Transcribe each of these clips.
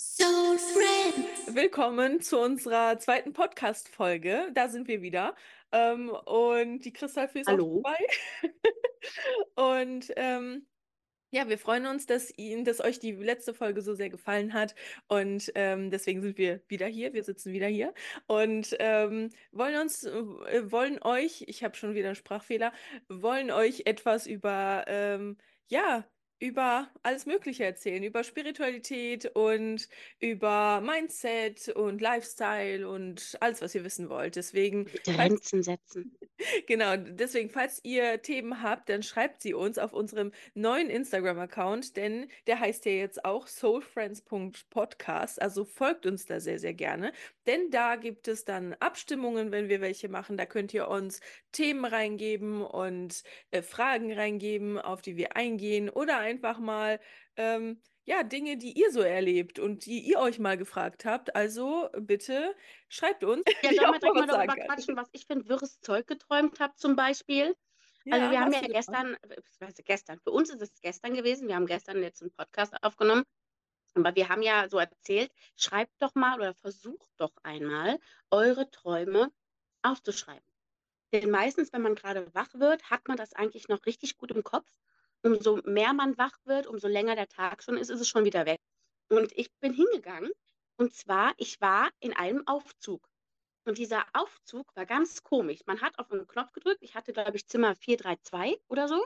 Soul Friends. Willkommen zu unserer zweiten Podcast-Folge. Da sind wir wieder. Ähm, und die Kristallfee ist auch Hallo. dabei. Und ähm, ja, wir freuen uns, dass Ihnen, dass euch die letzte Folge so sehr gefallen hat. Und ähm, deswegen sind wir wieder hier. Wir sitzen wieder hier und ähm, wollen uns, äh, wollen euch, ich habe schon wieder einen Sprachfehler, wollen euch etwas über, ähm, ja, über alles Mögliche erzählen, über Spiritualität und über Mindset und Lifestyle und alles, was ihr wissen wollt. Deswegen, Grenzen setzen. Genau, deswegen, falls ihr Themen habt, dann schreibt sie uns auf unserem neuen Instagram-Account, denn der heißt ja jetzt auch soulfriends.podcast. Also folgt uns da sehr, sehr gerne, denn da gibt es dann Abstimmungen, wenn wir welche machen. Da könnt ihr uns Themen reingeben und äh, Fragen reingeben, auf die wir eingehen oder einfach mal ähm, ja, Dinge, die ihr so erlebt und die ihr euch mal gefragt habt. Also bitte schreibt uns, Ja, sollen wir direkt mal darüber könnt. quatschen, was ich für ein wirres Zeug geträumt habe zum Beispiel. Also Ja, wir haben ja gemacht? gestern, beziehungsweise gestern, für uns ist es gestern gewesen, wir haben gestern jetzt einen Podcast aufgenommen, aber wir haben ja so erzählt, schreibt doch mal oder versucht doch einmal, eure Träume aufzuschreiben. Denn meistens, wenn man gerade wach wird, hat man das eigentlich noch richtig gut im Kopf. Umso mehr man wach wird, umso länger der Tag schon ist, ist es schon wieder weg. Und ich bin hingegangen und zwar, ich war in einem Aufzug. Und dieser Aufzug war ganz komisch. Man hat auf einen Knopf gedrückt. Ich hatte, glaube ich, Zimmer 432 oder so.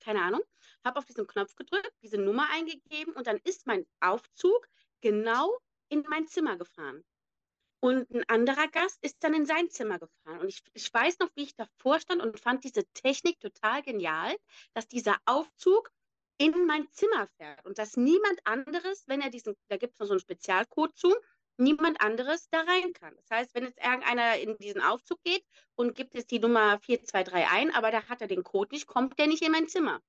Keine Ahnung. Habe auf diesen Knopf gedrückt, diese Nummer eingegeben und dann ist mein Aufzug genau in mein Zimmer gefahren. Und ein anderer Gast ist dann in sein Zimmer gefahren. Und ich, ich weiß noch, wie ich davor stand und fand diese Technik total genial, dass dieser Aufzug in mein Zimmer fährt und dass niemand anderes, wenn er diesen, da gibt es noch so einen Spezialcode zu, niemand anderes da rein kann. Das heißt, wenn jetzt irgendeiner in diesen Aufzug geht und gibt jetzt die Nummer 423 ein, aber da hat er den Code nicht, kommt der nicht in mein Zimmer.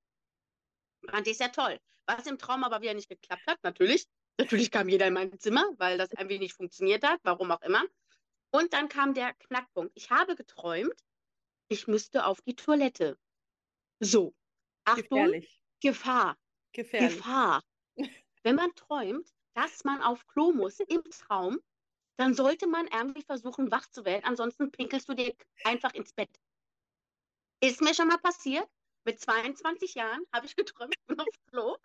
Fand ich sehr toll. Was im Traum aber wieder nicht geklappt hat, natürlich. Natürlich kam jeder in mein Zimmer, weil das irgendwie nicht funktioniert hat, warum auch immer. Und dann kam der Knackpunkt. Ich habe geträumt, ich müsste auf die Toilette. So, Achtung, Gefährlich. Gefahr, Gefährlich. Gefahr. Wenn man träumt, dass man auf Klo muss im Traum, dann sollte man irgendwie versuchen, wach zu werden. Ansonsten pinkelst du dir einfach ins Bett. Ist mir schon mal passiert. Mit 22 Jahren habe ich geträumt, ich bin auf Klo.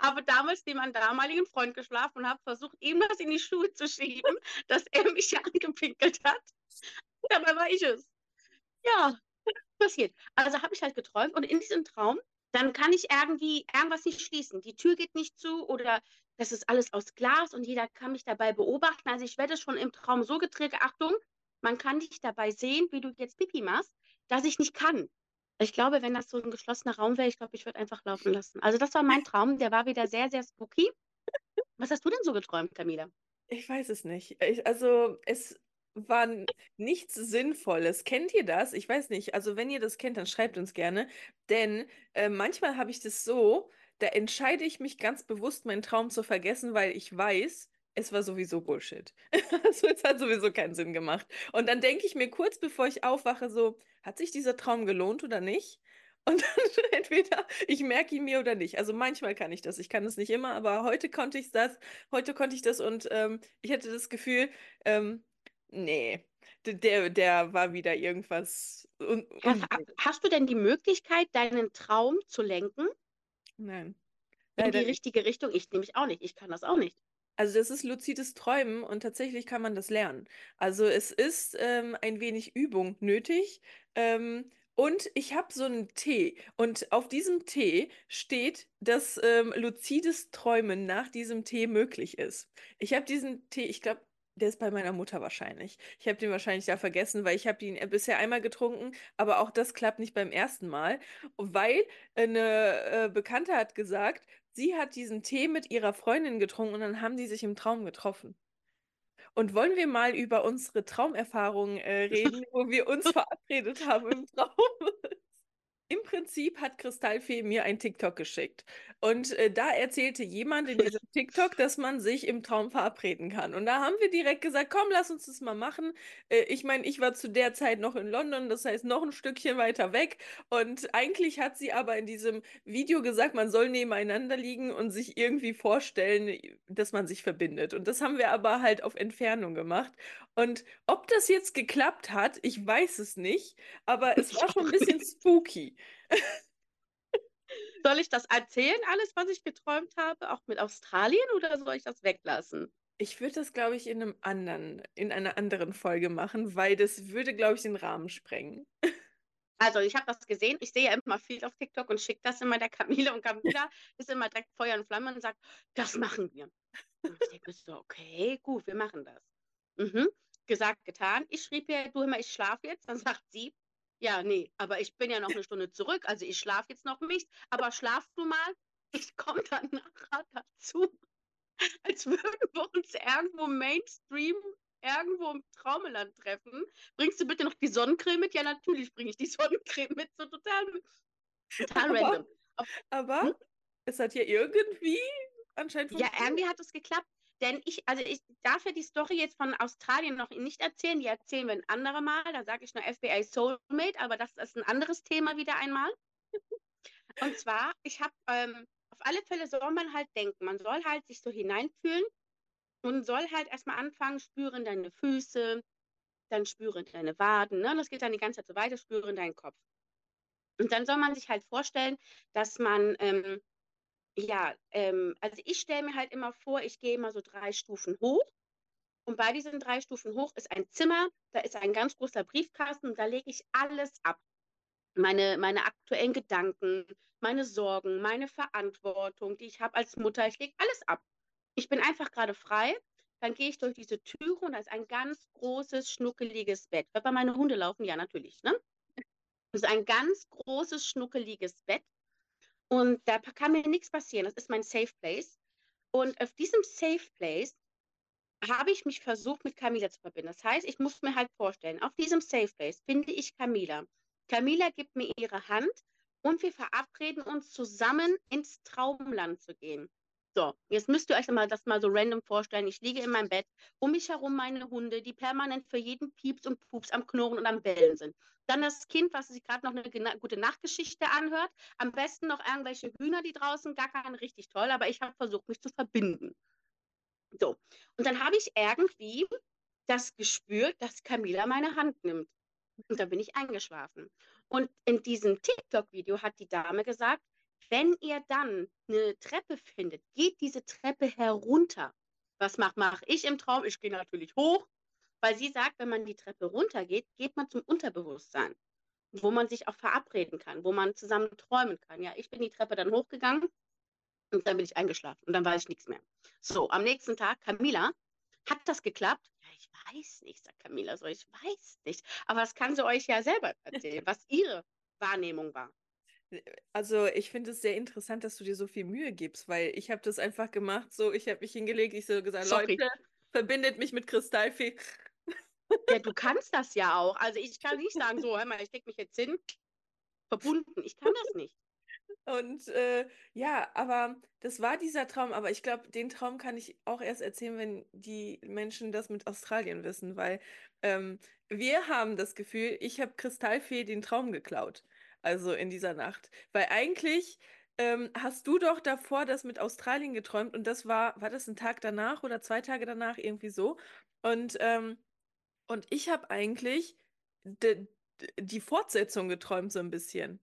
Habe damals neben meinem damaligen Freund geschlafen und habe versucht, ihm das in die Schuhe zu schieben, dass er mich angepinkelt hat. Dabei war ich es. Ja, passiert. Also habe ich halt geträumt und in diesem Traum, dann kann ich irgendwie irgendwas nicht schließen. Die Tür geht nicht zu oder das ist alles aus Glas und jeder kann mich dabei beobachten. Also ich werde schon im Traum so getriggert, Achtung, man kann dich dabei sehen, wie du jetzt Pipi machst, dass ich nicht kann. Ich glaube, wenn das so ein geschlossener Raum wäre, ich glaube, ich würde einfach laufen lassen. Also das war mein Traum, der war wieder sehr, sehr spooky. Was hast du denn so geträumt, Camila? Ich weiß es nicht. Ich, also es war nichts Sinnvolles. Kennt ihr das? Ich weiß nicht. Also wenn ihr das kennt, dann schreibt uns gerne. Denn äh, manchmal habe ich das so, da entscheide ich mich ganz bewusst, meinen Traum zu vergessen, weil ich weiß, es war sowieso Bullshit. Also es hat sowieso keinen Sinn gemacht. Und dann denke ich mir kurz bevor ich aufwache, so, hat sich dieser Traum gelohnt oder nicht? Und dann entweder ich merke ihn mir oder nicht. Also manchmal kann ich das. Ich kann es nicht immer, aber heute konnte ich das. Heute konnte ich das und ähm, ich hatte das Gefühl, ähm, nee, der, der war wieder irgendwas un Hast, hast du denn die Möglichkeit, deinen Traum zu lenken Nein, in die leider richtige Richtung? Ich nämlich auch nicht. Ich kann das auch nicht. Also das ist luzides Träumen und tatsächlich kann man das lernen. Also es ist ähm, ein wenig Übung nötig. Ähm, und ich habe so einen Tee und auf diesem Tee steht, dass ähm, luzides Träumen nach diesem Tee möglich ist. Ich habe diesen Tee, ich glaube, der ist bei meiner Mutter wahrscheinlich. Ich habe den wahrscheinlich da vergessen, weil ich habe ihn äh, bisher einmal getrunken, aber auch das klappt nicht beim ersten Mal, weil eine äh, Bekannte hat gesagt, Sie hat diesen Tee mit ihrer Freundin getrunken und dann haben die sich im Traum getroffen. Und wollen wir mal über unsere Traumerfahrungen äh, reden, wo wir uns verabredet haben im Traum? im Prinzip hat Kristallfee mir ein TikTok geschickt. Und äh, da erzählte jemand in diesem TikTok, dass man sich im Traum verabreden kann. Und da haben wir direkt gesagt, komm, lass uns das mal machen. Äh, ich meine, ich war zu der Zeit noch in London, das heißt noch ein Stückchen weiter weg. Und eigentlich hat sie aber in diesem Video gesagt, man soll nebeneinander liegen und sich irgendwie vorstellen, dass man sich verbindet. Und das haben wir aber halt auf Entfernung gemacht. Und ob das jetzt geklappt hat, ich weiß es nicht, aber es war schon ein bisschen spooky. Soll ich das erzählen, alles, was ich geträumt habe, auch mit Australien, oder soll ich das weglassen? Ich würde das, glaube ich, in einem anderen, in einer anderen Folge machen, weil das würde, glaube ich, den Rahmen sprengen. Also ich habe das gesehen, ich sehe ja immer viel auf TikTok und schicke das immer der Camille und Camilla ist immer direkt Feuer und Flamme und sagt, das machen wir. Und ich denke so, okay, gut, wir machen das. Mhm. Gesagt, getan. Ich schrieb ihr, du immer, ich schlafe jetzt. Dann sagt sie, ja, nee, aber ich bin ja noch eine Stunde zurück, also ich schlafe jetzt noch nicht, aber schlaf du mal, ich komme dann nachher dazu, als würden wir uns irgendwo Mainstream, irgendwo im Traumeland treffen. Bringst du bitte noch die Sonnencreme mit? Ja, natürlich bringe ich die Sonnencreme mit, so total, total aber, random. Aber hm? es hat ja irgendwie anscheinend. Ja, irgendwie hat es geklappt. Denn ich, also ich darf ja die Story jetzt von Australien noch nicht erzählen, die erzählen wir ein anderes Mal. Da sage ich nur FBI Soulmate, aber das ist ein anderes Thema wieder einmal. Und zwar, ich habe, ähm, auf alle Fälle soll man halt denken, man soll halt sich so hineinfühlen und soll halt erstmal anfangen, spüren deine Füße, dann spüren deine Waden, ne? Das geht dann die ganze Zeit so weiter, spüren deinen Kopf. Und dann soll man sich halt vorstellen, dass man ähm, ja, ähm, also ich stelle mir halt immer vor, ich gehe immer so drei Stufen hoch. Und bei diesen drei Stufen hoch ist ein Zimmer, da ist ein ganz großer Briefkasten und da lege ich alles ab. Meine, meine aktuellen Gedanken, meine Sorgen, meine Verantwortung, die ich habe als Mutter, ich lege alles ab. Ich bin einfach gerade frei. Dann gehe ich durch diese Türe und da ist ein ganz großes, schnuckeliges Bett. Hört man meine Hunde laufen? Ja, natürlich. Ne? Das ist ein ganz großes, schnuckeliges Bett. Und da kann mir nichts passieren. Das ist mein Safe Place. Und auf diesem Safe Place habe ich mich versucht, mit Camila zu verbinden. Das heißt, ich muss mir halt vorstellen, auf diesem Safe Place finde ich Camila. Camila gibt mir ihre Hand und wir verabreden uns zusammen ins Traumland zu gehen. So, jetzt müsst ihr euch mal das mal so random vorstellen. Ich liege in meinem Bett, um mich herum meine Hunde, die permanent für jeden Pieps und Pups am Knurren und am Bellen sind. Dann das Kind, was sich gerade noch eine gute Nachtgeschichte anhört. Am besten noch irgendwelche Hühner, die draußen gar keine richtig toll, aber ich habe versucht, mich zu verbinden. So, und dann habe ich irgendwie das gespürt, dass Camila meine Hand nimmt. Und dann bin ich eingeschlafen. Und in diesem TikTok-Video hat die Dame gesagt, wenn ihr dann eine Treppe findet, geht diese Treppe herunter. Was mache mach ich im Traum? Ich gehe natürlich hoch, weil sie sagt, wenn man die Treppe runtergeht, geht man zum Unterbewusstsein, wo man sich auch verabreden kann, wo man zusammen träumen kann. Ja, ich bin die Treppe dann hochgegangen und dann bin ich eingeschlafen und dann weiß ich nichts mehr. So, am nächsten Tag, Camila, hat das geklappt? Ja, ich weiß nicht, sagt Camila so, ich weiß nicht. Aber das kann sie euch ja selber erzählen, was ihre Wahrnehmung war. Also ich finde es sehr interessant, dass du dir so viel Mühe gibst, weil ich habe das einfach gemacht, so ich habe mich hingelegt, ich so gesagt, Sorry. Leute, verbindet mich mit Kristallfee. Ja, du kannst das ja auch. Also ich kann nicht sagen, so, hör mal, ich stecke mich jetzt hin, verbunden. Ich kann das nicht. Und äh, ja, aber das war dieser Traum, aber ich glaube, den Traum kann ich auch erst erzählen, wenn die Menschen das mit Australien wissen, weil ähm, wir haben das Gefühl, ich habe Kristallfee den Traum geklaut also in dieser Nacht. Weil eigentlich ähm, hast du doch davor das mit Australien geträumt und das war, war das ein Tag danach oder zwei Tage danach, irgendwie so. Und, ähm, und ich habe eigentlich die Fortsetzung geträumt, so ein bisschen.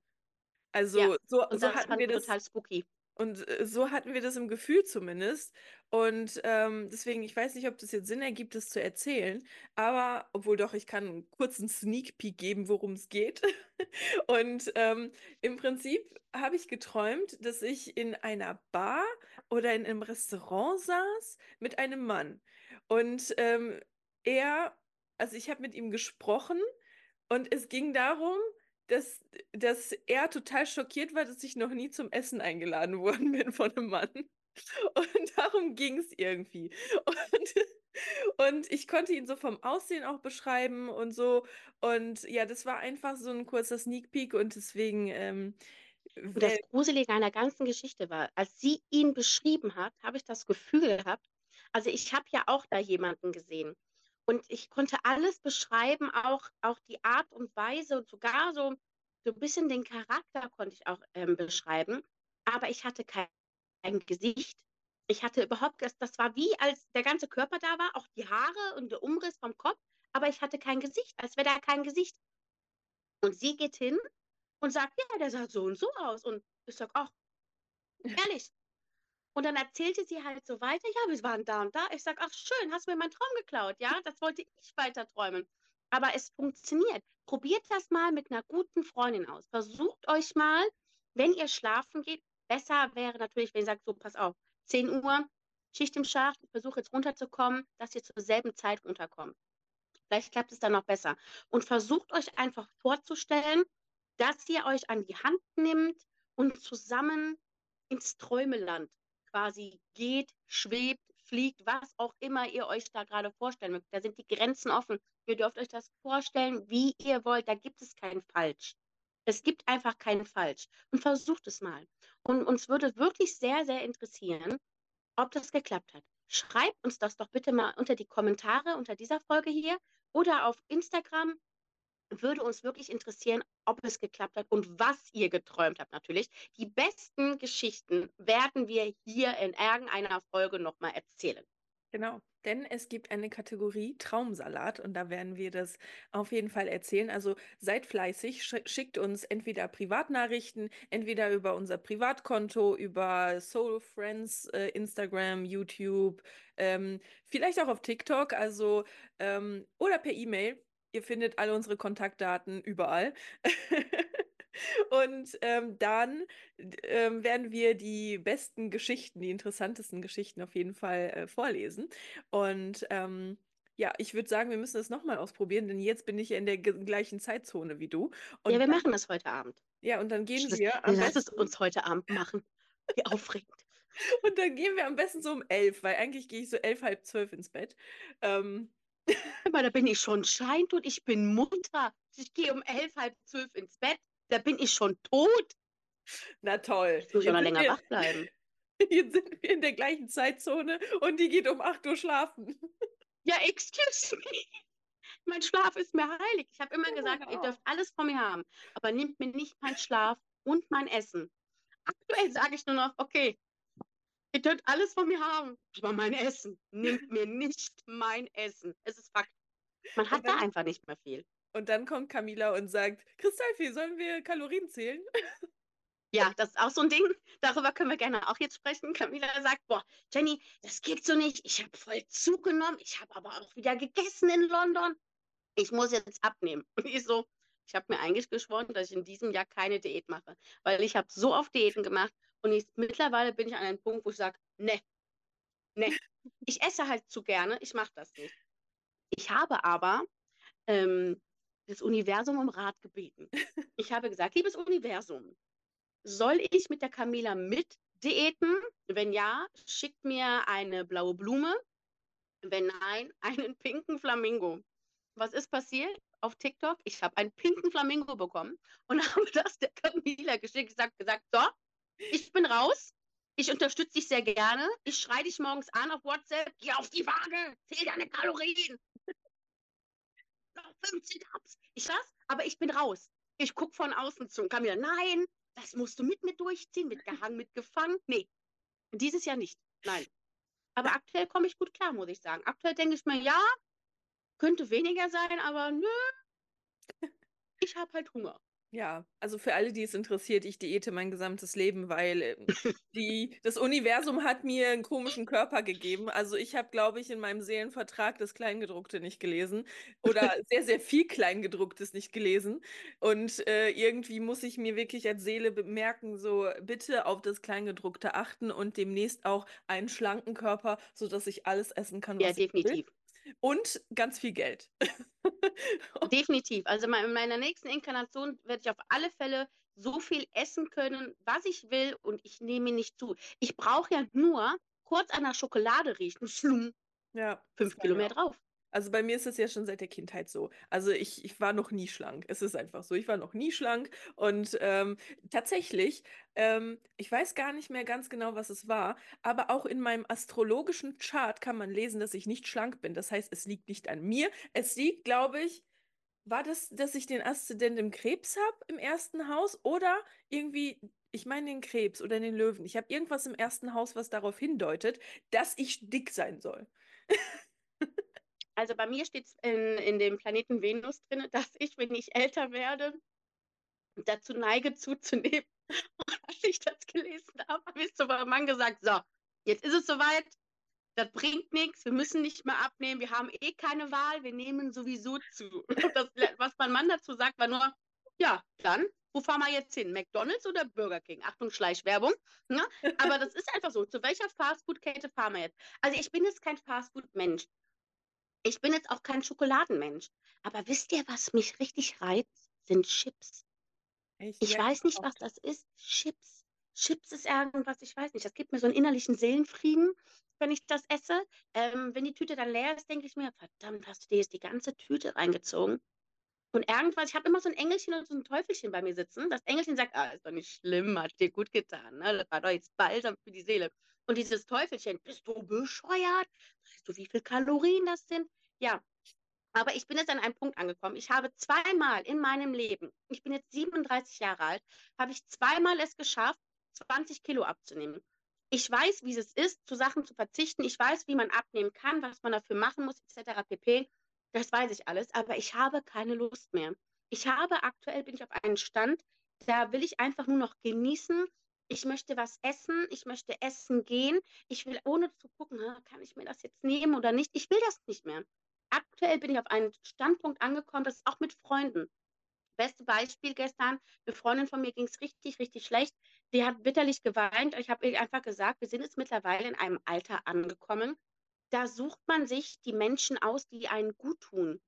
Also ja, so, so hatten wir das. Total spooky. Und äh, so hatten wir das im Gefühl zumindest. Und ähm, deswegen, ich weiß nicht, ob das jetzt Sinn ergibt, das zu erzählen, aber obwohl doch, ich kann einen kurzen Sneak Peek geben, worum es geht. Und ähm, im Prinzip habe ich geträumt, dass ich in einer Bar oder in einem Restaurant saß mit einem Mann. Und ähm, er, also ich habe mit ihm gesprochen und es ging darum, dass, dass er total schockiert war, dass ich noch nie zum Essen eingeladen worden bin von einem Mann. Und darum ging es irgendwie. Und, und ich konnte ihn so vom Aussehen auch beschreiben und so. Und ja, das war einfach so ein kurzer Sneak Peek und deswegen. Ähm, und das Gruselige an der ganzen Geschichte war, als sie ihn beschrieben hat, habe ich das Gefühl gehabt, also ich habe ja auch da jemanden gesehen. Und ich konnte alles beschreiben, auch, auch die Art und Weise und sogar so, so ein bisschen den Charakter konnte ich auch ähm, beschreiben. Aber ich hatte kein, kein Gesicht. Ich hatte überhaupt, das, das war wie, als der ganze Körper da war, auch die Haare und der Umriss vom Kopf, aber ich hatte kein Gesicht, als wäre da kein Gesicht. Und sie geht hin und sagt, ja, der sah so und so aus. Und ich sage, ach, ehrlich. Und dann erzählte sie halt so weiter, ja, wir waren da und da. Ich sage, ach schön, hast mir meinen Traum geklaut, ja, das wollte ich weiter träumen. Aber es funktioniert. Probiert das mal mit einer guten Freundin aus. Versucht euch mal, wenn ihr schlafen geht, besser wäre natürlich, wenn ihr sagt, so, pass auf, 10 Uhr, Schicht im Schacht, ich versuche jetzt runterzukommen, dass ihr zur selben Zeit runterkommt. Vielleicht klappt es dann noch besser. Und versucht euch einfach vorzustellen, dass ihr euch an die Hand nimmt und zusammen ins Träumeland quasi geht, schwebt, fliegt, was auch immer ihr euch da gerade vorstellen mögt. Da sind die Grenzen offen. Ihr dürft euch das vorstellen, wie ihr wollt. Da gibt es kein Falsch. Es gibt einfach kein Falsch. Und versucht es mal. Und uns würde wirklich sehr, sehr interessieren, ob das geklappt hat. Schreibt uns das doch bitte mal unter die Kommentare unter dieser Folge hier oder auf Instagram würde uns wirklich interessieren, ob es geklappt hat und was ihr geträumt habt natürlich. Die besten Geschichten werden wir hier in irgendeiner Folge nochmal erzählen. Genau, denn es gibt eine Kategorie Traumsalat und da werden wir das auf jeden Fall erzählen. Also seid fleißig, schickt uns entweder Privatnachrichten, entweder über unser Privatkonto, über Soul Friends, äh, Instagram, YouTube, ähm, vielleicht auch auf TikTok, also ähm, oder per E-Mail. Ihr findet alle unsere Kontaktdaten überall. Und ähm, dann ähm, werden wir die besten Geschichten, die interessantesten Geschichten auf jeden Fall äh, vorlesen. Und ähm, ja, ich würde sagen, wir müssen das nochmal ausprobieren, denn jetzt bin ich ja in der gleichen Zeitzone wie du. Und ja, wir machen das heute Abend. Ja, und dann gehen das, wir. Lass es uns heute Abend machen. Wie aufregend. und dann gehen wir am besten so um elf, weil eigentlich gehe ich so elf, halb zwölf ins Bett. Ähm, aber da bin ich schon scheint und ich bin Mutter. Ich gehe um elf, halb zwölf ins Bett. Da bin ich schon tot. Na toll. Ich muss ja noch länger wir, wach bleiben. Jetzt sind wir in der gleichen Zeitzone und die geht um 8 Uhr schlafen. Ja, excuse me. Mein Schlaf ist mir heilig. Ich habe immer ja, gesagt, ihr dürft alles von mir haben, aber nehmt mir nicht meinen Schlaf und mein Essen. Aktuell sage ich nur noch, okay, Ihr könnt alles von mir haben, aber mein Essen. Nimmt mir nicht mein Essen. Es ist Fakt. Man hat dann, da einfach nicht mehr viel. Und dann kommt Camila und sagt, Kristallfee, sollen wir Kalorien zählen? Ja, das ist auch so ein Ding. Darüber können wir gerne auch jetzt sprechen. Camila sagt, boah, Jenny, das geht so nicht. Ich habe voll zugenommen. Ich habe aber auch wieder gegessen in London. Ich muss jetzt abnehmen. Und ich so, ich habe mir eigentlich geschworen, dass ich in diesem Jahr keine Diät mache. Weil ich habe so oft Diäten gemacht und ich, mittlerweile bin ich an einem Punkt, wo ich sage, ne, ne. Ich esse halt zu gerne, ich mache das nicht. Ich habe aber ähm, das Universum um Rat gebeten. Ich habe gesagt, liebes Universum, soll ich mit der Camila mit diäten? Wenn ja, schickt mir eine blaue Blume. Wenn nein, einen pinken Flamingo. Was ist passiert auf TikTok? Ich habe einen pinken Flamingo bekommen und habe das der Camila geschickt, gesagt, gesagt, so, ich bin raus. Ich unterstütze dich sehr gerne. Ich schreie dich morgens an auf WhatsApp. Geh auf die Waage. Zähl deine Kalorien. Noch 15 Ups. Ich was? Aber ich bin raus. Ich gucke von außen zu und kann mir, nein, das musst du mit mir durchziehen. Mitgehangen, mitgefangen. Nee, dieses Jahr nicht. Nein. Aber aktuell komme ich gut klar, muss ich sagen. Aktuell denke ich mir, ja, könnte weniger sein, aber nö. Ich habe halt Hunger. Ja, also für alle, die es interessiert, ich diete mein gesamtes Leben, weil äh, die, das Universum hat mir einen komischen Körper gegeben. Also ich habe, glaube ich, in meinem Seelenvertrag das Kleingedruckte nicht gelesen oder sehr, sehr viel Kleingedrucktes nicht gelesen. Und äh, irgendwie muss ich mir wirklich als Seele bemerken, so bitte auf das Kleingedruckte achten und demnächst auch einen schlanken Körper, sodass ich alles essen kann, was ja, definitiv. ich will. Und ganz viel Geld. Definitiv. Also in meiner nächsten Inkarnation werde ich auf alle Fälle so viel essen können, was ich will und ich nehme nicht zu. Ich brauche ja nur kurz an der Schokolade riechen, schlum, Ja, fünf Kilo mehr drauf. Also bei mir ist es ja schon seit der Kindheit so. Also ich, ich war noch nie schlank. Es ist einfach so. Ich war noch nie schlank. Und ähm, tatsächlich, ähm, ich weiß gar nicht mehr ganz genau, was es war, aber auch in meinem astrologischen Chart kann man lesen, dass ich nicht schlank bin. Das heißt, es liegt nicht an mir. Es liegt, glaube ich, war das, dass ich den Aszendent im Krebs habe im ersten Haus oder irgendwie, ich meine den Krebs oder den Löwen. Ich habe irgendwas im ersten Haus, was darauf hindeutet, dass ich dick sein soll. Also bei mir steht es in, in dem Planeten Venus drin, dass ich, wenn ich älter werde, dazu neige zuzunehmen. Und als ich das gelesen habe, habe ich zu meinem Mann gesagt, so, jetzt ist es soweit, das bringt nichts, wir müssen nicht mehr abnehmen, wir haben eh keine Wahl, wir nehmen sowieso zu. Das, was mein Mann dazu sagt, war nur, ja, dann, wo fahren wir jetzt hin? McDonalds oder Burger King? Achtung, Schleichwerbung. Ne? Aber das ist einfach so. Zu welcher Fastfood-Kette fahren wir jetzt? Also ich bin jetzt kein Fastfood-Mensch. Ich bin jetzt auch kein Schokoladenmensch. Aber wisst ihr, was mich richtig reizt? Sind Chips. Ich Ja, weiß nicht, was das ist. Chips. Chips ist irgendwas, ich weiß nicht. Das gibt mir so einen innerlichen Seelenfrieden, wenn ich das esse. Ähm, wenn die Tüte dann leer ist, denke ich mir, verdammt, hast du dir jetzt die ganze Tüte reingezogen? Und irgendwas, ich habe immer so ein Engelchen und so ein Teufelchen bei mir sitzen. Das Engelchen sagt, ah, ist doch nicht schlimm, hat dir gut getan. Ne? Das war doch jetzt Balsam für die Seele. Und dieses Teufelchen, bist du bescheuert? Weißt du, wie viel Kalorien das sind? Ja, aber ich bin jetzt an einem Punkt angekommen. Ich habe zweimal in meinem Leben, ich bin jetzt 37 Jahre alt, habe ich zweimal es geschafft, 20 Kilo abzunehmen. Ich weiß, wie es ist, zu Sachen zu verzichten. Ich weiß, wie man abnehmen kann, was man dafür machen muss, etc. pp. Das weiß ich alles, aber ich habe keine Lust mehr. Ich habe aktuell, bin ich auf einem Stand, da will ich einfach nur noch genießen. Ich möchte was essen, ich möchte essen gehen. Ich will, ohne zu gucken, "Ha, kann ich mir das jetzt nehmen oder nicht, ich will das nicht mehr. Aktuell bin ich auf einen Standpunkt angekommen, das ist auch mit Freunden. Beste Beispiel gestern, eine Freundin von mir ging es richtig, richtig schlecht. Die hat bitterlich geweint. Ich habe ihr einfach gesagt, wir sind jetzt mittlerweile in einem Alter angekommen. Da sucht man sich die Menschen aus, die einen gut tun.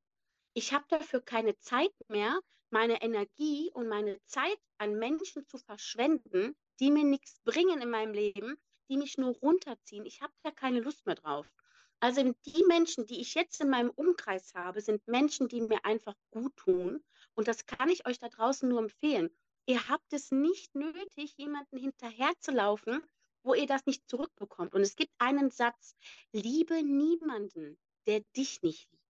Ich habe dafür keine Zeit mehr, meine Energie und meine Zeit an Menschen zu verschwenden, die mir nichts bringen in meinem Leben, die mich nur runterziehen. Ich habe da keine Lust mehr drauf. Also die Menschen, die ich jetzt in meinem Umkreis habe, sind Menschen, die mir einfach gut tun. Und das kann ich euch da draußen nur empfehlen. Ihr habt es nicht nötig, jemanden hinterherzulaufen, wo ihr das nicht zurückbekommt. Und es gibt einen Satz, liebe niemanden, der dich nicht liebt.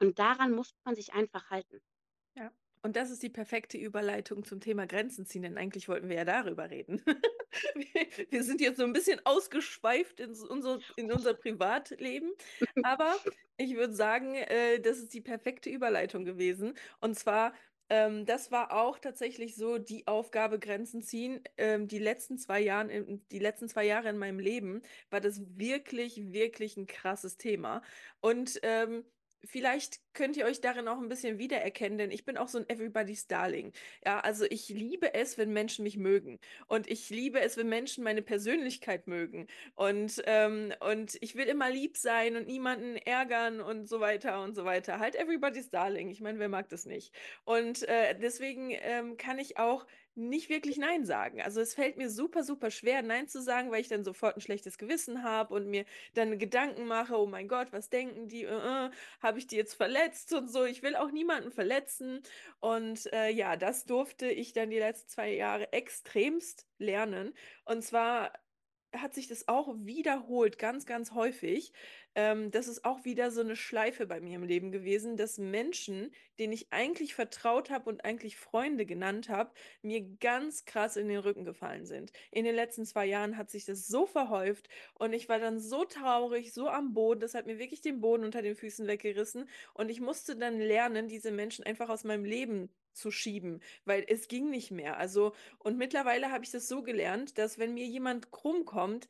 Und daran muss man sich einfach halten. Ja. Und das ist die perfekte Überleitung zum Thema Grenzen ziehen, denn eigentlich wollten wir ja darüber reden. Wir- Wir sind jetzt so ein bisschen ausgeschweift in unser, in unser Privatleben, aber ich würde sagen, äh, das ist die perfekte Überleitung gewesen. Und zwar, ähm, das war auch tatsächlich so die Aufgabe Grenzen ziehen. Ähm, die letzten zwei Jahren, in, die letzten zwei Jahre in meinem Leben war das wirklich, wirklich ein krasses Thema. Und ähm, Vielleicht könnt ihr euch darin auch ein bisschen wiedererkennen, denn ich bin auch so ein Everybody's Darling. Ja, also ich liebe es, wenn Menschen mich mögen. Und ich liebe es, wenn Menschen meine Persönlichkeit mögen. Und, ähm, und ich will immer lieb sein und niemanden ärgern und so weiter und so weiter. Halt Everybody's Darling. Ich meine, wer mag das nicht? Und äh, deswegen ähm, kann ich auch nicht wirklich Nein sagen. Also es fällt mir super, super schwer, Nein zu sagen, weil ich dann sofort ein schlechtes Gewissen habe und mir dann Gedanken mache, oh mein Gott, was denken die? Äh, äh, habe ich die jetzt verletzt und so. Ich will auch niemanden verletzen. Und äh, ja, das durfte ich dann die letzten zwei Jahre extremst lernen. Und zwar hat sich das auch wiederholt, ganz, ganz häufig. Ähm, das ist auch wieder so eine Schleife bei mir im Leben gewesen, dass Menschen, denen ich eigentlich vertraut habe und eigentlich Freunde genannt habe, mir ganz krass in den Rücken gefallen sind. In den letzten zwei Jahren hat sich das so verhäuft und ich war dann so traurig, so am Boden. Das hat mir wirklich den Boden unter den Füßen weggerissen und ich musste dann lernen, diese Menschen einfach aus meinem Leben zu schieben, weil es ging nicht mehr. Also, und mittlerweile habe ich das so gelernt, dass wenn mir jemand krumm kommt,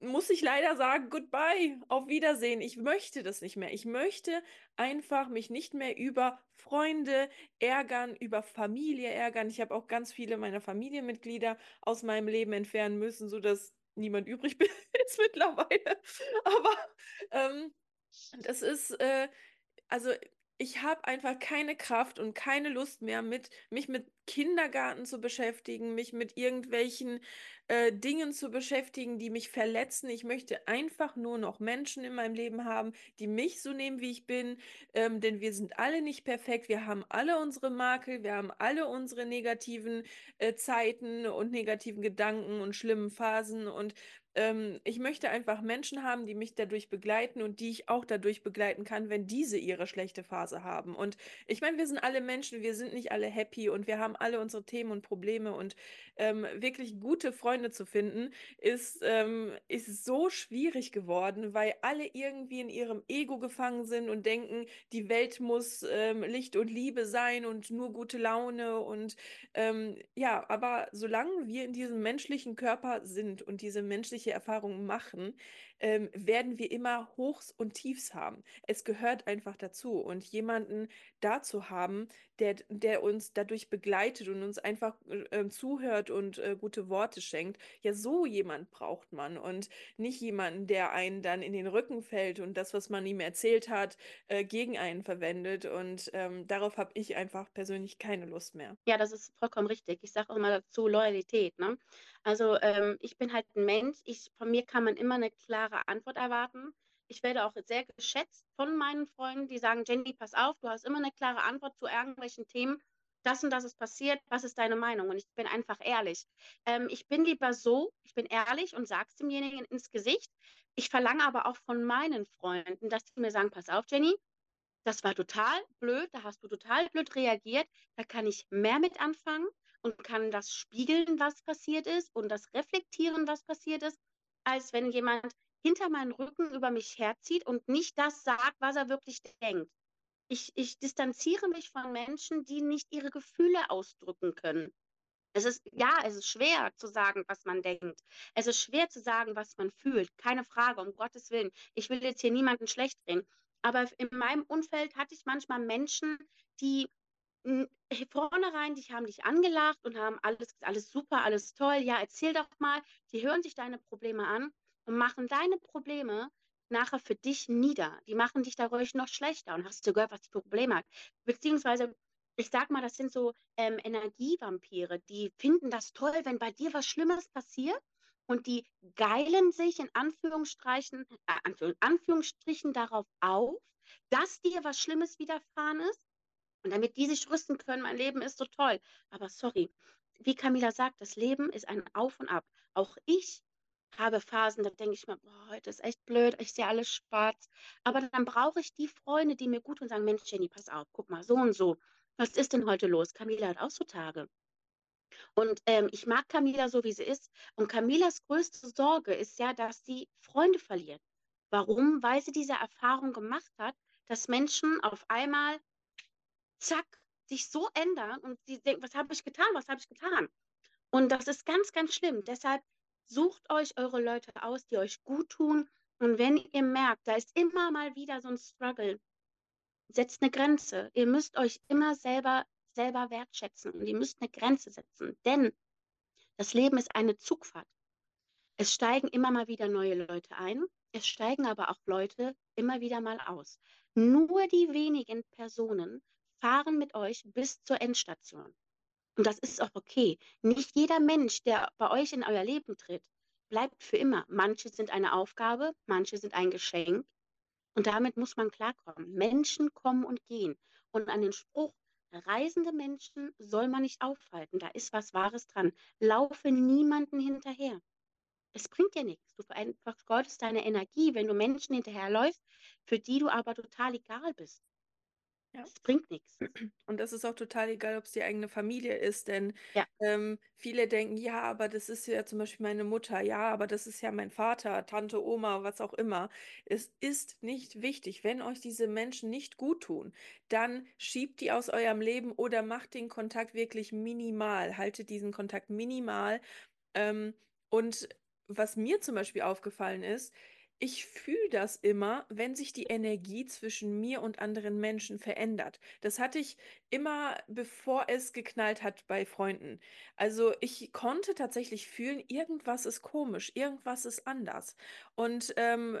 muss ich leider sagen, goodbye, auf Wiedersehen. Ich möchte das nicht mehr. Ich möchte einfach mich nicht mehr über Freunde ärgern, über Familie ärgern. Ich habe auch ganz viele meiner Familienmitglieder aus meinem Leben entfernen müssen, sodass niemand übrig ist mittlerweile. Aber ähm, das ist, äh, also ich habe einfach keine Kraft und keine Lust mehr, mit, mich mit Kindergarten zu beschäftigen, mich mit irgendwelchen äh, Dingen zu beschäftigen, die mich verletzen. Ich möchte einfach nur noch Menschen in meinem Leben haben, die mich so nehmen, wie ich bin, ähm, denn wir sind alle nicht perfekt. Wir haben alle unsere Makel, wir haben alle unsere negativen äh, Zeiten und negativen Gedanken und schlimmen Phasen und ähm, ich möchte einfach Menschen haben, die mich dadurch begleiten und die ich auch dadurch begleiten kann, wenn diese ihre schlechte Phase haben. Und ich meine, wir sind alle Menschen, wir sind nicht alle happy und wir haben alle unsere Themen und Probleme und ähm, wirklich gute Freunde zu finden, ist, ähm, ist so schwierig geworden, weil alle irgendwie in ihrem Ego gefangen sind und denken, die Welt muss ähm, Licht und Liebe sein und nur gute Laune und ähm, ja, aber solange wir in diesem menschlichen Körper sind und diese menschliche Erfahrung machen, ähm, werden wir immer Hochs und Tiefs haben. Es gehört einfach dazu. Und jemanden da zu haben, der, der uns dadurch begleitet und uns einfach äh, zuhört und äh, gute Worte schenkt, ja, so jemand braucht man. Und nicht jemanden, der einen dann in den Rücken fällt und das, was man ihm erzählt hat, äh, gegen einen verwendet. Und ähm, darauf habe ich einfach persönlich keine Lust mehr. Ja, das ist vollkommen richtig. Ich sage auch immer dazu Loyalität. Ne? Also ähm, ich bin halt ein Mensch. Ich, von mir kann man immer eine klare Antwort erwarten. Ich werde auch sehr geschätzt von meinen Freunden, die sagen, Jenny, pass auf, du hast immer eine klare Antwort zu irgendwelchen Themen. Das und das ist passiert. Was ist deine Meinung? Und ich bin einfach ehrlich. Ähm, ich bin lieber so, ich bin ehrlich und sage es demjenigen ins Gesicht. Ich verlange aber auch von meinen Freunden, dass sie mir sagen, pass auf, Jenny, das war total blöd, da hast du total blöd reagiert, da kann ich mehr mit anfangen und kann das spiegeln, was passiert ist und das reflektieren, was passiert ist, als wenn jemand hinter meinen Rücken über mich herzieht und nicht das sagt, was er wirklich denkt. Ich, ich distanziere mich von Menschen, die nicht ihre Gefühle ausdrücken können. Es ist, ja, es ist schwer zu sagen, was man denkt. Es ist schwer zu sagen, was man fühlt. Keine Frage, um Gottes Willen. Ich will jetzt hier niemanden schlecht reden. Aber in meinem Umfeld hatte ich manchmal Menschen, die vornherein, die haben dich angelacht und haben alles, alles super, alles toll. Ja, erzähl doch mal. Die hören sich deine Probleme an und machen deine Probleme nachher für dich nieder. Die machen dich dadurch noch schlechter und hast du gehört, was die Probleme hat. Beziehungsweise, ich sag mal, das sind so ähm, Energievampire, die finden das toll, wenn bei dir was Schlimmes passiert und die geilen sich in Anführungsstrichen, äh, Anführungsstrichen darauf auf, dass dir was Schlimmes widerfahren ist und damit die sich rüsten können, mein Leben ist so toll. Aber sorry, wie Camila sagt, das Leben ist ein Auf und Ab. Auch ich habe Phasen, da denke ich mir, boah, heute ist echt blöd, ich sehe alles schwarz. Aber dann brauche ich die Freunde, die mir gut und sagen, Mensch, Jenny, pass auf, guck mal, so und so. Was ist denn heute los? Camila hat auch so Tage. Und ähm, ich mag Camila so, wie sie ist. Und Camilas größte Sorge ist ja, dass sie Freunde verliert. Warum? Weil sie diese Erfahrung gemacht hat, dass Menschen auf einmal zack, sich so ändern und sie denken, was habe ich getan, was habe ich getan? Und das ist ganz, ganz schlimm. Deshalb sucht euch eure Leute aus, die euch gut tun. Und wenn ihr merkt, da ist immer mal wieder so ein Struggle, setzt eine Grenze. Ihr müsst euch immer selber, selber wertschätzen und ihr müsst eine Grenze setzen. Denn das Leben ist eine Zugfahrt. Es steigen immer mal wieder neue Leute ein. Es steigen aber auch Leute immer wieder mal aus. Nur die wenigen Personen fahren mit euch bis zur Endstation. Und das ist auch okay. Nicht jeder Mensch, der bei euch in euer Leben tritt, bleibt für immer. Manche sind eine Aufgabe, manche sind ein Geschenk. Und damit muss man klarkommen. Menschen kommen und gehen. Und an den Spruch, reisende Menschen soll man nicht aufhalten. Da ist was Wahres dran. Laufe niemanden hinterher. Es bringt dir nichts. Du vergeudest deine Energie, wenn du Menschen hinterherläufst, für die du aber total egal bist. Ja. Das bringt nichts. Und das ist auch total egal, ob es die eigene Familie ist, denn Ja. ähm, viele denken, ja, aber das ist ja zum Beispiel meine Mutter, ja, aber das ist ja mein Vater, Tante, Oma, was auch immer. Es ist nicht wichtig. Wenn euch diese Menschen nicht gut tun, dann schiebt die aus eurem Leben oder macht den Kontakt wirklich minimal. Haltet diesen Kontakt minimal. Ähm, und was mir zum Beispiel aufgefallen ist, ich fühle das immer, wenn sich die Energie zwischen mir und anderen Menschen verändert. Das hatte ich immer, bevor es geknallt hat bei Freunden. Also ich konnte tatsächlich fühlen, irgendwas ist komisch, irgendwas ist anders. Und ähm,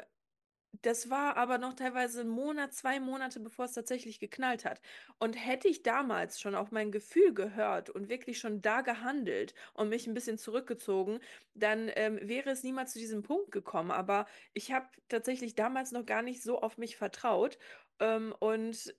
das war aber noch teilweise ein Monat, zwei Monate, bevor es tatsächlich geknallt hat. Und hätte ich damals schon auf mein Gefühl gehört und wirklich schon da gehandelt und mich ein bisschen zurückgezogen, dann ähm, wäre es niemals zu diesem Punkt gekommen. Aber ich habe tatsächlich damals noch gar nicht so auf mich vertraut. Ähm, und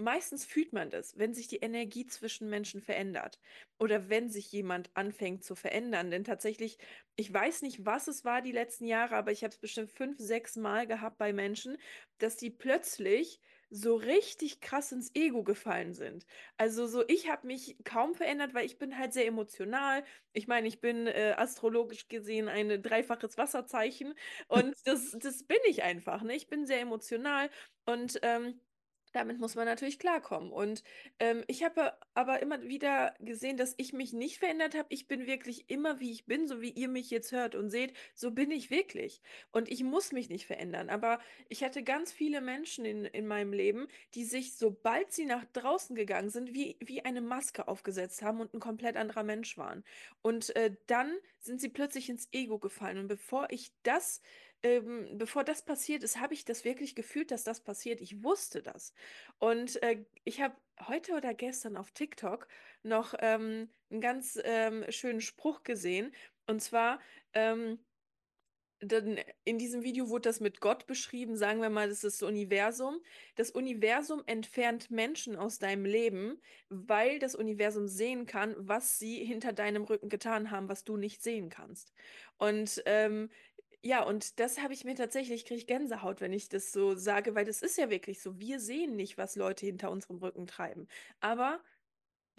meistens fühlt man das, wenn sich die Energie zwischen Menschen verändert oder wenn sich jemand anfängt zu verändern. Denn tatsächlich, ich weiß nicht, was es war die letzten Jahre, aber ich habe es bestimmt fünf, sechs Mal gehabt bei Menschen, dass die plötzlich so richtig krass ins Ego gefallen sind. Also so, ich habe mich kaum verändert, weil ich bin halt sehr emotional. Ich meine, ich bin äh, astrologisch gesehen ein dreifaches Wasserzeichen und das, das bin ich einfach. Ne? Ich bin sehr emotional und ähm, damit muss man natürlich klarkommen. Und ähm, ich habe aber immer wieder gesehen, dass ich mich nicht verändert habe. Ich bin wirklich immer, wie ich bin, so wie ihr mich jetzt hört und seht, so bin ich wirklich. Und ich muss mich nicht verändern. Aber ich hatte ganz viele Menschen in, in meinem Leben, die sich, sobald sie nach draußen gegangen sind, wie, wie eine Maske aufgesetzt haben und ein komplett anderer Mensch waren. Und äh, dann sind sie plötzlich ins Ego gefallen. Und bevor ich das ähm, bevor das passiert ist, habe ich das wirklich gefühlt, dass das passiert. Ich wusste das. Und äh, ich habe heute oder gestern auf TikTok noch ähm, einen ganz ähm, schönen Spruch gesehen. Und zwar, ähm, dann in diesem Video wurde das mit Gott beschrieben, sagen wir mal, das ist das Universum. Das Universum entfernt Menschen aus deinem Leben, weil das Universum sehen kann, was sie hinter deinem Rücken getan haben, was du nicht sehen kannst. Und ähm, ja, und das habe ich mir tatsächlich, kriege ich Gänsehaut, wenn ich das so sage, weil das ist ja wirklich so. Wir sehen nicht, was Leute hinter unserem Rücken treiben. Aber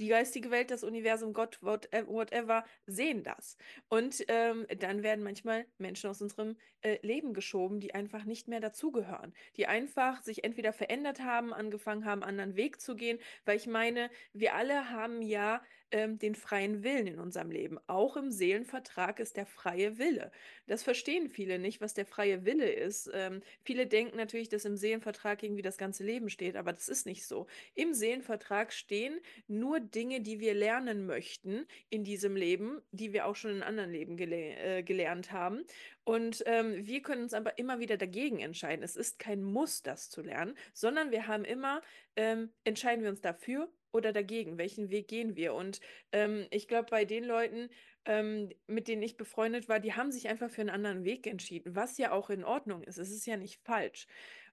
die geistige Welt, das Universum, Gott, äh, whatever, sehen das. Und ähm, dann werden manchmal Menschen aus unserem äh, Leben geschoben, die einfach nicht mehr dazugehören, die einfach sich entweder verändert haben, angefangen haben, anderen Weg zu gehen, weil ich meine, wir alle haben ja ähm, den freien Willen in unserem Leben. Auch im Seelenvertrag ist der freie Wille. Das verstehen viele nicht, was der freie Wille ist. Ähm, viele denken natürlich, dass im Seelenvertrag irgendwie das ganze Leben steht, aber das ist nicht so. Im Seelenvertrag stehen nur Dinge, die wir lernen möchten in diesem Leben, die wir auch schon in anderen Leben gele äh, gelernt haben. Und ähm, wir können uns aber immer wieder dagegen entscheiden. Es ist kein Muss, das zu lernen, sondern wir haben immer, ähm, entscheiden wir uns dafür oder dagegen? Welchen Weg gehen wir? Und ähm, ich glaube, bei den Leuten, ähm, mit denen ich befreundet war, die haben sich einfach für einen anderen Weg entschieden, was ja auch in Ordnung ist. Es ist ja nicht falsch.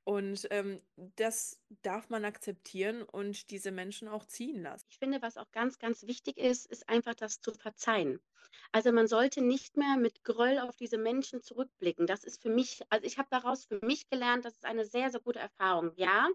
Und ähm, das darf man akzeptieren und diese Menschen auch ziehen lassen. Ich finde, was auch ganz, ganz wichtig ist, ist einfach das zu verzeihen. Also man sollte nicht mehr mit Groll auf diese Menschen zurückblicken. Das ist für mich, also ich habe daraus für mich gelernt, das ist eine sehr, sehr gute Erfahrung. Ja,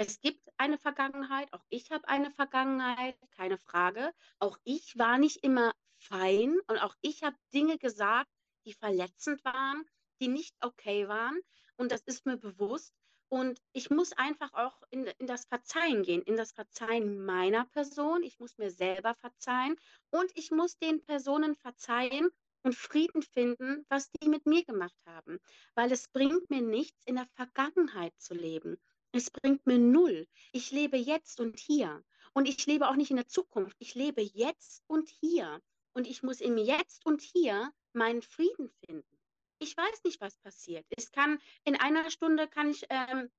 es gibt eine Vergangenheit, auch ich habe eine Vergangenheit, keine Frage. Auch ich war nicht immer fein und auch ich habe Dinge gesagt, die verletzend waren, die nicht okay waren. Und das ist mir bewusst. Und ich muss einfach auch in, in das Verzeihen gehen, in das Verzeihen meiner Person. Ich muss mir selber verzeihen und ich muss den Personen verzeihen und Frieden finden, was die mit mir gemacht haben. Weil es bringt mir nichts, in der Vergangenheit zu leben. Es bringt mir null. Ich lebe jetzt und hier. Und ich lebe auch nicht in der Zukunft. Ich lebe jetzt und hier. Und ich muss im Jetzt und hier meinen Frieden finden. Ich weiß nicht, was passiert. Es kann in einer Stunde kann ich ähm,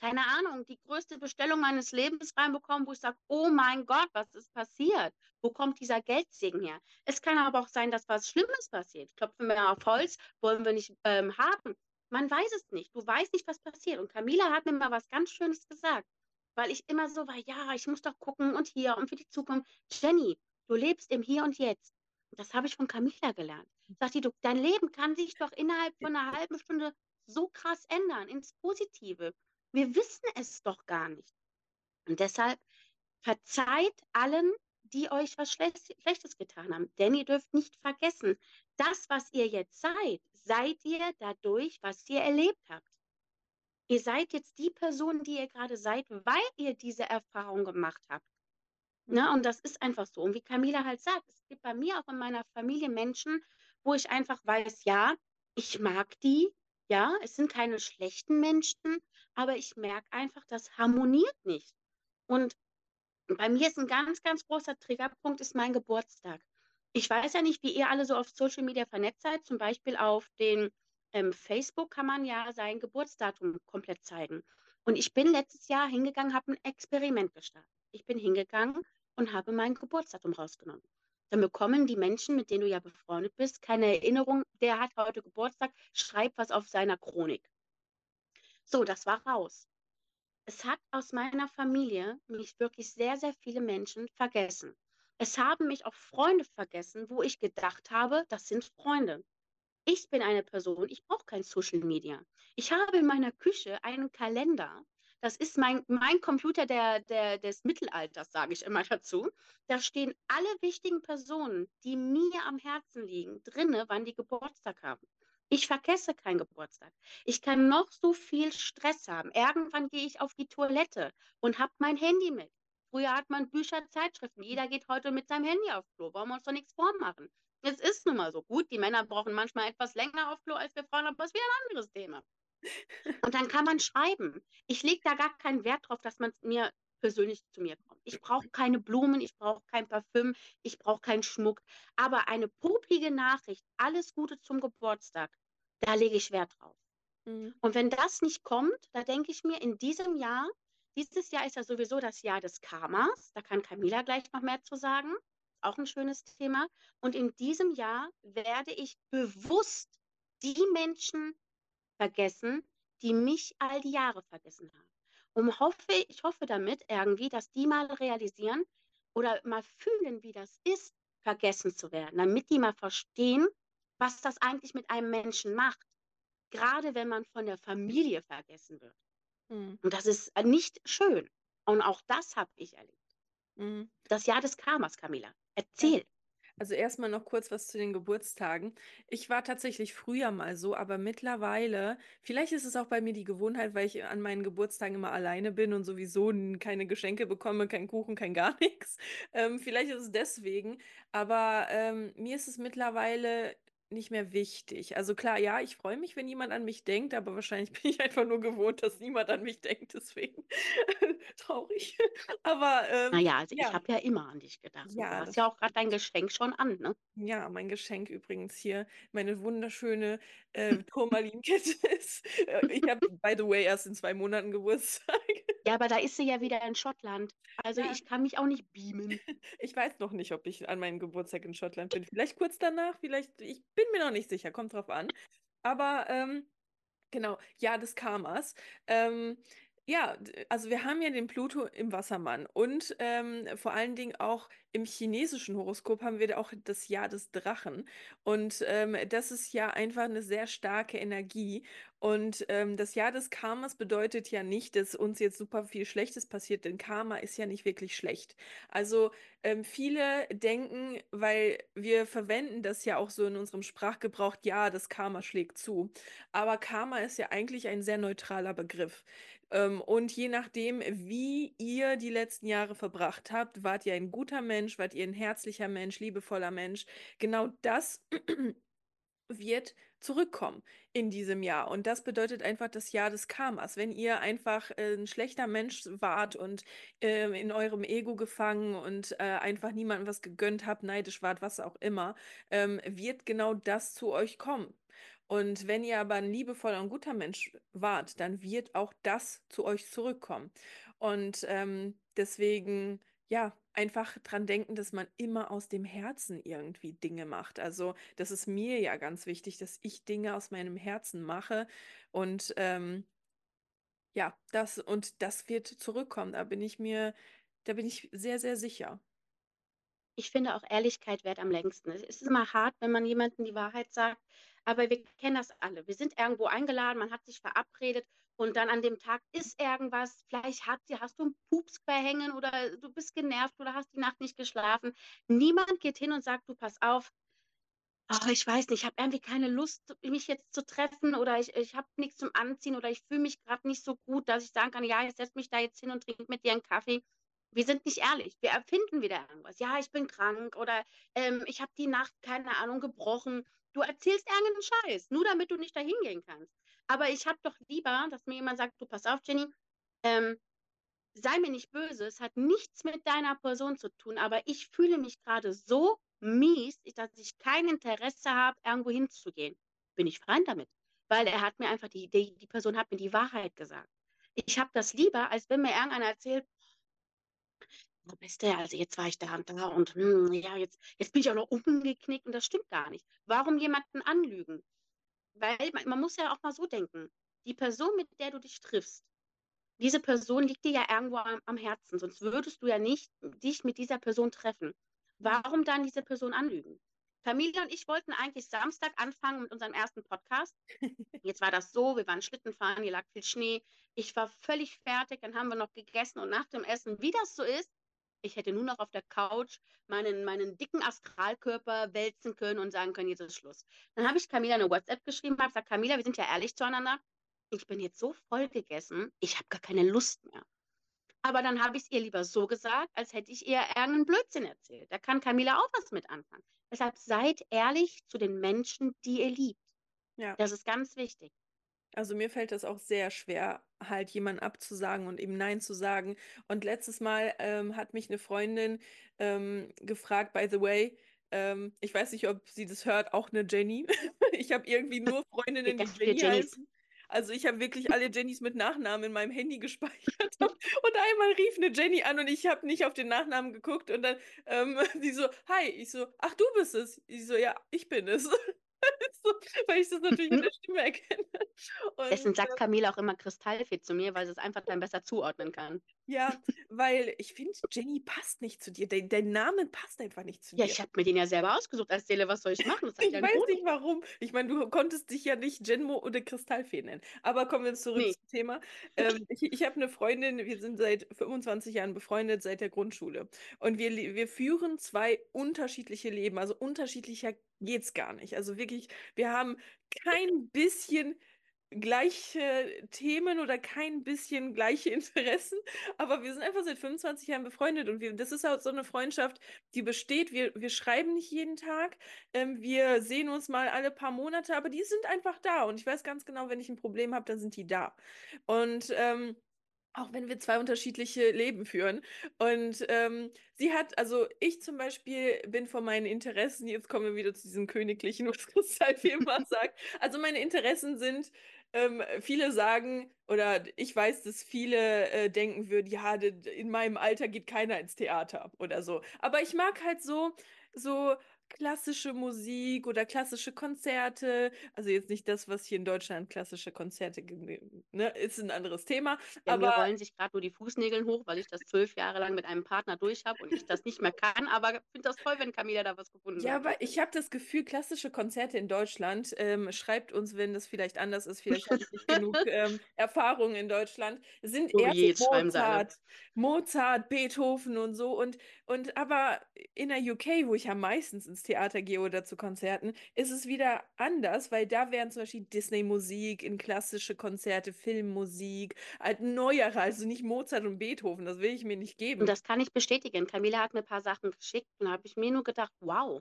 keine Ahnung, die größte Bestellung meines Lebens reinbekommen, wo ich sage, oh mein Gott, was ist passiert? Wo kommt dieser Geldsegen her? Es kann aber auch sein, dass was Schlimmes passiert. Klopfen wir auf Holz, wollen wir nicht ähm, haben. Man weiß es nicht. Du weißt nicht, was passiert. Und Camila hat mir mal was ganz Schönes gesagt, weil ich immer so war, ja, ich muss doch gucken und hier und für die Zukunft. Jenny, du lebst im Hier und Jetzt. Das habe ich von Camila gelernt. Sagt die, du, dein Leben kann sich doch innerhalb von einer halben Stunde so krass ändern ins Positive. Wir wissen es doch gar nicht. Und deshalb verzeiht allen, die euch was Schlechtes getan haben. Denn ihr dürft nicht vergessen, das, was ihr jetzt seid, seid ihr dadurch, was ihr erlebt habt. Ihr seid jetzt die Person, die ihr gerade seid, weil ihr diese Erfahrung gemacht habt. Ne? Und das ist einfach so. Und wie Camila halt sagt, es gibt bei mir auch in meiner Familie Menschen, wo ich einfach weiß, ja, ich mag die, ja, es sind keine schlechten Menschen, aber ich merke einfach, das harmoniert nicht. Und bei mir ist ein ganz, ganz großer Triggerpunkt ist mein Geburtstag. Ich weiß ja nicht, wie ihr alle so auf Social Media vernetzt seid, zum Beispiel auf den ähm, Facebook kann man ja sein Geburtsdatum komplett zeigen. Und ich bin letztes Jahr hingegangen, habe ein Experiment gestartet. Ich bin hingegangen und habe mein Geburtsdatum rausgenommen. Dann bekommen die Menschen, mit denen du ja befreundet bist, keine Erinnerung, der hat heute Geburtstag, schreib was auf seiner Chronik. So, das war raus. Es hat aus meiner Familie mich wirklich sehr, sehr viele Menschen vergessen. Es haben mich auch Freunde vergessen, wo ich gedacht habe, das sind Freunde. Ich bin eine Person, ich brauche kein Social Media. Ich habe in meiner Küche einen Kalender. Das ist mein, mein Computer der, der, des Mittelalters, sage ich immer dazu. Da stehen alle wichtigen Personen, die mir am Herzen liegen, drinne, wann die Geburtstag haben. Ich vergesse keinen Geburtstag. Ich kann noch so viel Stress haben. Irgendwann gehe ich auf die Toilette und habe mein Handy mit. Früher hat man Bücher, Zeitschriften. Jeder geht heute mit seinem Handy aufs Klo. Wollen wir uns doch nichts vormachen. Es ist nun mal so gut. Die Männer brauchen manchmal etwas länger auf Klo als wir Frauen, aber das ist wieder ein anderes Thema. Und dann kann man schreiben. Ich lege da gar keinen Wert drauf, dass man mir persönlich zu mir kommt. Ich brauche keine Blumen, ich brauche kein Parfüm, ich brauche keinen Schmuck. Aber eine poplige Nachricht, alles Gute zum Geburtstag, da lege ich Wert drauf. Mhm. Und wenn das nicht kommt, da denke ich mir, in diesem Jahr, dieses Jahr ist ja sowieso das Jahr des Karmas, da kann Camila gleich noch mehr zu sagen auch ein schönes Thema. Und in diesem Jahr werde ich bewusst die Menschen vergessen, die mich all die Jahre vergessen haben. Und hoffe, ich hoffe damit irgendwie, dass die mal realisieren oder mal fühlen, wie das ist, vergessen zu werden, damit die mal verstehen, was das eigentlich mit einem Menschen macht. Gerade wenn man von der Familie vergessen wird. Mhm. Und das ist nicht schön. Und auch das habe ich erlebt. Mhm. Das Jahr des Karmas, Camila. Erzähl. Also erstmal noch kurz was zu den Geburtstagen. Ich war tatsächlich früher mal so, aber mittlerweile, vielleicht ist es auch bei mir die Gewohnheit, weil ich an meinen Geburtstagen immer alleine bin und sowieso keine Geschenke bekomme, kein Kuchen, kein gar nichts. Ähm, vielleicht ist es deswegen, aber ähm, mir ist es mittlerweile nicht mehr wichtig. Also klar, ja, ich freue mich, wenn jemand an mich denkt, aber wahrscheinlich bin ich einfach nur gewohnt, dass niemand an mich denkt, deswegen traurig. Aber ähm, naja, also ja. ich habe ja immer an dich gedacht. Ja, du hast ja auch gerade dein Geschenk schon an, ne? Ja, mein Geschenk übrigens hier, meine wunderschöne äh, Turmalinkette ist. Ich habe, by the way, erst in zwei Monaten Geburtstag. Ja, aber da ist sie ja wieder in Schottland. Also ja. ich kann mich auch nicht beamen. Ich weiß noch nicht, ob ich an meinem Geburtstag in Schottland bin. Vielleicht kurz danach, vielleicht, ich bin mir noch nicht sicher, kommt drauf an. Aber ähm, genau, ja, des Karmas. Ähm, ja, also wir haben ja den Pluto im Wassermann und ähm, vor allen Dingen auch im chinesischen Horoskop haben wir auch das Jahr des Drachen. Und ähm, das ist ja einfach eine sehr starke Energie. Und ähm, das Jahr des Karmas bedeutet ja nicht, dass uns jetzt super viel Schlechtes passiert, denn Karma ist ja nicht wirklich schlecht. Also ähm, viele denken, weil wir verwenden das ja auch so in unserem Sprachgebrauch, ja, das Karma schlägt zu. Aber Karma ist ja eigentlich ein sehr neutraler Begriff. Ähm, und je nachdem, wie ihr die letzten Jahre verbracht habt, wart ihr ein guter Mensch, wart ihr ein herzlicher Mensch, liebevoller Mensch. Genau das wird zurückkommen in diesem Jahr. Und das bedeutet einfach das Jahr des Karmas. Wenn ihr einfach äh, ein schlechter Mensch wart und äh, in eurem Ego gefangen und äh, einfach niemandem was gegönnt habt, neidisch wart, was auch immer, ähm, wird genau das zu euch kommen. Und wenn ihr aber ein liebevoller und guter Mensch wart, dann wird auch das zu euch zurückkommen. Und ähm, deswegen, ja, einfach dran denken, dass man immer aus dem Herzen irgendwie Dinge macht. Also das ist mir ja ganz wichtig, dass ich Dinge aus meinem Herzen mache. Und ähm, ja, das und das wird zurückkommen. Da bin ich mir, da bin ich sehr, sehr sicher. Ich finde auch Ehrlichkeit wert am längsten. Es ist immer hart, wenn man jemandem die Wahrheit sagt, aber wir kennen das alle. Wir sind irgendwo eingeladen, man hat sich verabredet und dann an dem Tag ist irgendwas. Vielleicht hat, hast du einen Pups verhängen oder du bist genervt oder hast die Nacht nicht geschlafen. Niemand geht hin und sagt, du pass auf, oh, ich weiß nicht, ich habe irgendwie keine Lust, mich jetzt zu treffen oder ich, ich habe nichts zum Anziehen oder ich fühle mich gerade nicht so gut, dass ich sagen kann, ja, ich setze mich da jetzt hin und trinke mit dir einen Kaffee. Wir sind nicht ehrlich. Wir erfinden wieder irgendwas. Ja, ich bin krank oder ähm, ich habe die Nacht, keine Ahnung, gebrochen. Du erzählst irgendeinen Scheiß, nur damit du nicht dahin gehen kannst. Aber ich habe doch lieber, dass mir jemand sagt, du pass auf, Jenny, ähm, sei mir nicht böse, es hat nichts mit deiner Person zu tun, aber ich fühle mich gerade so mies, dass ich kein Interesse habe, irgendwo hinzugehen. Bin ich fein damit. weil er hat mir einfach, die, die, die Person hat mir die Wahrheit gesagt. Ich habe das lieber, als wenn mir irgendeiner erzählt, oh, Beste, also jetzt war ich da und da und hm, ja, jetzt, jetzt bin ich auch noch umgeknickt und das stimmt gar nicht. Warum jemanden anlügen? Weil man, man muss ja auch mal so denken. Die Person, mit der du dich triffst, diese Person liegt dir ja irgendwo am, am Herzen, sonst würdest du ja nicht dich mit dieser Person treffen. Warum dann diese Person anlügen? Familie und ich wollten eigentlich Samstag anfangen mit unserem ersten Podcast. Jetzt war das so, wir waren Schlitten fahren, hier lag viel Schnee. Ich war völlig fertig, dann haben wir noch gegessen und nach dem Essen, wie das so ist, ich hätte nur noch auf der Couch meinen, meinen dicken Astralkörper wälzen können und sagen können, jetzt ist Schluss. Dann habe ich Camila eine WhatsApp geschrieben, habe gesagt, Camila, wir sind ja ehrlich zueinander. Ich bin jetzt so voll gegessen, ich habe gar keine Lust mehr. Aber dann habe ich es ihr lieber so gesagt, als hätte ich ihr irgendeinen Blödsinn erzählt. Da kann Camila auch was mit anfangen. Deshalb seid ehrlich zu den Menschen, die ihr liebt. Ja. Das ist ganz wichtig. Also mir fällt das auch sehr schwer, halt jemanden abzusagen und ihm Nein zu sagen. Und letztes Mal ähm, hat mich eine Freundin ähm, gefragt, by the way, ähm, ich weiß nicht, ob sie das hört, auch eine Jenny. ich habe irgendwie nur Freundinnen, die Jenny heißen. Also ich habe wirklich alle Jennys mit Nachnamen in meinem Handy gespeichert. und einmal rief eine Jenny an und ich habe nicht auf den Nachnamen geguckt. Und dann ähm, sie so, hi. Ich so, ach, du bist es. Ich so, ja, ich bin es. so, weil ich das natürlich in der Stimme erkenne. Und, Deswegen sagt äh Camille auch immer Kristallfee zu mir, weil sie es einfach dann besser zuordnen kann. Ja, weil ich finde, Jenny passt nicht zu dir. Dein, dein Name passt einfach nicht zu dir. Ja, ich habe mir den ja selber ausgesucht als Seele. Was soll ich machen? ich ja weiß Grund. nicht warum. Ich meine, du konntest dich ja nicht Genmo oder Kristallfee nennen. Aber kommen wir zurück nee. zum Thema. Ähm, ich ich habe eine Freundin, wir sind seit 25 Jahren befreundet, seit der Grundschule. Und wir, wir führen zwei unterschiedliche Leben. Also unterschiedlicher geht es gar nicht. Also wirklich, wir haben kein bisschen gleiche Themen oder kein bisschen gleiche Interessen, aber wir sind einfach seit 25 Jahren befreundet und wir, das ist auch so eine Freundschaft, die besteht. Wir, wir schreiben nicht jeden Tag, ähm, wir sehen uns mal alle paar Monate, aber die sind einfach da und ich weiß ganz genau, wenn ich ein Problem habe, dann sind die da. Und ähm, auch wenn wir zwei unterschiedliche Leben führen. Und ähm, sie hat, also ich zum Beispiel bin von meinen Interessen, jetzt kommen wir wieder zu diesem königlichen, was Kristall immer sagt. Also meine Interessen sind ähm, viele sagen, oder ich weiß, dass viele äh, denken würden, ja, in meinem Alter geht keiner ins Theater oder so. Aber ich mag halt so, so klassische Musik oder klassische Konzerte. Also jetzt nicht das, was hier in Deutschland klassische Konzerte ne, ist ein anderes Thema. Ja, aber mir rollen sich gerade nur die Fußnägel hoch, weil ich das zwölf Jahre lang mit einem Partner durch habe und ich das nicht mehr kann. Aber ich finde das toll, wenn Camila da was gefunden ja, hat. Ja, aber ich habe das Gefühl, klassische Konzerte in Deutschland, ähm, schreibt uns, wenn das vielleicht anders ist, vielleicht habe ich nicht genug ähm, Erfahrung in Deutschland, sind so eher Mozart, Mozart, Beethoven und so. Und, und aber in der UK, wo ich ja meistens ins Theater gehe oder zu Konzerten, ist es wieder anders, weil da wären zum Beispiel Disney-Musik in klassische Konzerte, Filmmusik, halt neuere, also nicht Mozart und Beethoven, das will ich mir nicht geben. Und das kann ich bestätigen. Camilla hat mir ein paar Sachen geschickt und da habe ich mir nur gedacht, wow,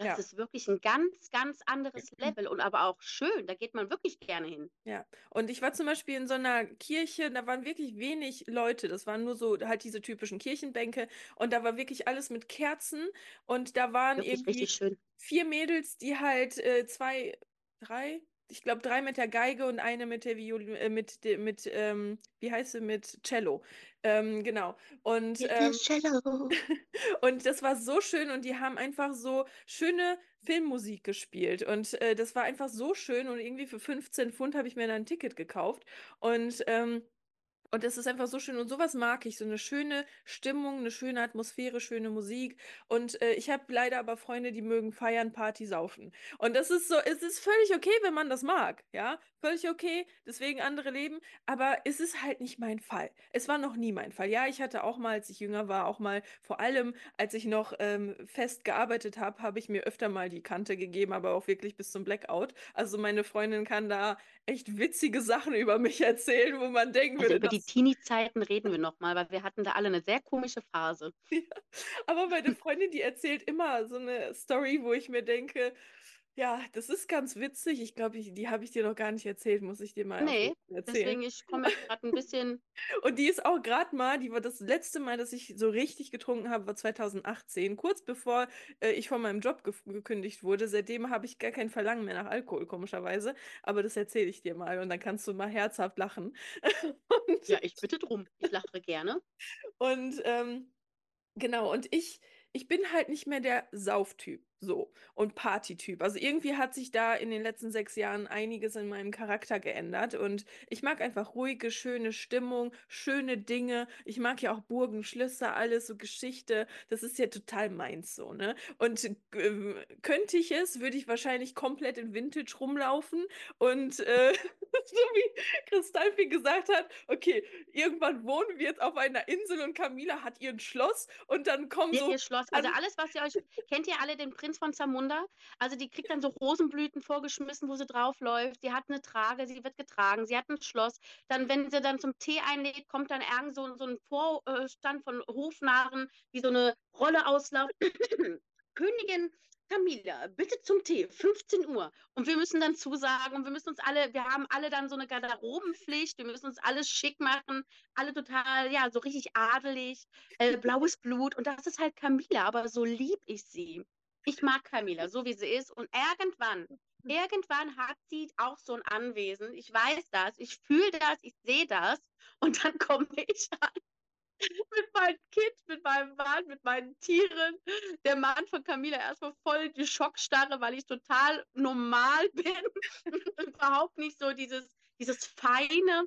das ja. ist wirklich ein ganz, ganz anderes Level und aber auch schön. Da geht man wirklich gerne hin. Ja, und ich war zum Beispiel in so einer Kirche, da waren wirklich wenig Leute. Das waren nur so halt diese typischen Kirchenbänke und da war wirklich alles mit Kerzen und da waren wirklich irgendwie vier Mädels, die halt äh, zwei, drei, ich glaube, drei mit der Geige und eine mit der Viol äh, mit, mit ähm, wie heißt sie, mit Cello. Ähm, genau. Und, ähm, und das war so schön und die haben einfach so schöne Filmmusik gespielt. Und äh, das war einfach so schön und irgendwie für 15 Pfund habe ich mir dann ein Ticket gekauft. Und ähm, und es ist einfach so schön und sowas mag ich, so eine schöne Stimmung, eine schöne Atmosphäre, schöne Musik. Und äh, ich habe leider aber Freunde, die mögen feiern, Party, saufen. Und das ist so, es ist völlig okay, wenn man das mag, ja, völlig okay, deswegen andere leben, aber es ist halt nicht mein Fall. Es war noch nie mein Fall. Ja, ich hatte auch mal, als ich jünger war, auch mal, vor allem, als ich noch ähm, fest gearbeitet habe, habe ich mir öfter mal die Kante gegeben, aber auch wirklich bis zum Blackout. Also meine Freundin kann da echt witzige Sachen über mich erzählen, wo man denken also würde. Die Teenie-Zeiten reden wir nochmal, weil wir hatten da alle eine sehr komische Phase. Ja, aber meine Freundin, die erzählt immer so eine Story, wo ich mir denke, Ja, das ist ganz witzig. Ich glaube, die habe ich dir noch gar nicht erzählt, muss ich dir mal Nee, erzählen. deswegen, ich komme gerade ein bisschen. Und die ist auch gerade mal, die war das letzte Mal, dass ich so richtig getrunken habe, war 2018, kurz bevor äh, ich von meinem Job ge gekündigt wurde. Seitdem habe ich gar kein Verlangen mehr nach Alkohol, komischerweise. Aber das erzähle ich dir mal und dann kannst du mal herzhaft lachen. und, Ja, ich bitte drum. Ich lache gerne. und ähm, Genau, und ich, ich bin halt nicht mehr der Sauftyp, so, und Partytyp. Also irgendwie hat sich da in den letzten sechs Jahren einiges in meinem Charakter geändert und ich mag einfach ruhige, schöne Stimmung, schöne Dinge. Ich mag ja auch Burgen, Schlösser, alles, so Geschichte. Das ist ja total meins so, ne? Und äh, könnte ich es, würde ich wahrscheinlich komplett in Vintage rumlaufen und äh, so wie Kristallfi gesagt hat, okay, irgendwann wohnen wir jetzt auf einer Insel und Camila hat ihr Schloss und dann kommen so. ihr Schloss, also alles, was ihr euch. Kennt ihr alle den Prinz von Zamunda? Also die kriegt dann so Rosenblüten vorgeschmissen, wo sie draufläuft. Sie hat eine Trage, sie wird getragen, sie hat ein Schloss. Dann, wenn sie dann zum Tee einlädt, kommt dann irgend so, so ein Vorstand von Hofnarren, die so eine Rolle auslaufen. Königin Camilla, bitte zum Tee, 15 Uhr. Und wir müssen dann zusagen und wir müssen uns alle, wir haben alle dann so eine Garderobenpflicht, wir müssen uns alles schick machen, alle total, ja, so richtig adelig, äh, blaues Blut. Und das ist halt Camilla, aber so lieb ich sie. Ich mag Camilla, so wie sie ist. Und irgendwann, irgendwann hat sie auch so ein Anwesen. Ich weiß das, ich fühle das, ich sehe das. Und dann komme ich an mit meinem Kind, mit meinem Mann, mit meinen Tieren. Der Mann von Camilla erstmal voll die Schockstarre, weil ich total normal bin. Überhaupt nicht so dieses, dieses feine.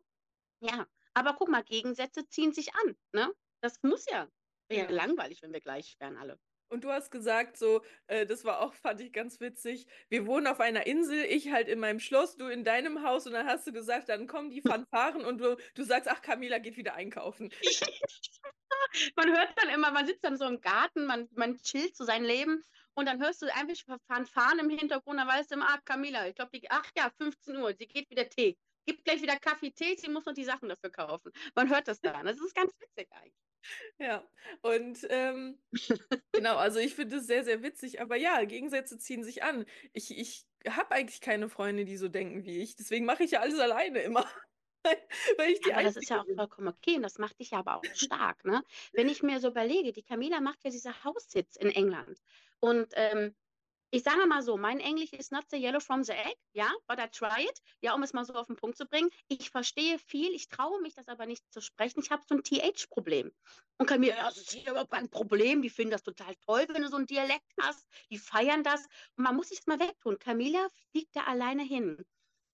Ja, aber guck mal, Gegensätze ziehen sich an. Ne? Das muss ja. Wäre Ja. langweilig, wenn wir gleich wären alle. Und du hast gesagt, so, äh, das war auch, fand ich ganz witzig. Wir wohnen auf einer Insel, ich halt in meinem Schloss, du in deinem Haus. Und dann hast du gesagt, dann kommen die Fanfaren und du, du sagst, ach, Camila geht wieder einkaufen. man hört dann immer, man sitzt dann so im Garten, man, man chillt so sein Leben und dann hörst du einfach Fanfaren im Hintergrund, dann weißt du immer, ah, Camila, ich glaube, die, ach ja, 15 Uhr, sie geht wieder Tee. Gibt gleich wieder Kaffee, Tee, sie muss noch die Sachen dafür kaufen. Man hört das dann. Das ist ganz witzig eigentlich. Ja, und ähm, genau, also ich finde es sehr, sehr witzig. Aber ja, Gegensätze ziehen sich an. Ich, ich habe eigentlich keine Freunde, die so denken wie ich. Deswegen mache ich ja alles alleine immer. Weil ich die Ja, aber das ist ja auch vollkommen okay und das macht dich ja aber auch stark, ne? Wenn ich mir so überlege, die Camila macht ja diese House-Sits in England und ähm, ich sage mal so, mein Englisch ist not the yellow from the egg, ja, but I try it, ja, um es mal so auf den Punkt zu bringen. Ich verstehe viel, ich traue mich das aber nicht zu sprechen. Ich habe so ein TH-Problem. Und Camila, ja, das ist hier überhaupt kein Problem, die finden das total toll, wenn du so einen Dialekt hast, die feiern das und man muss sich das mal wegtun. Camila fliegt da alleine hin.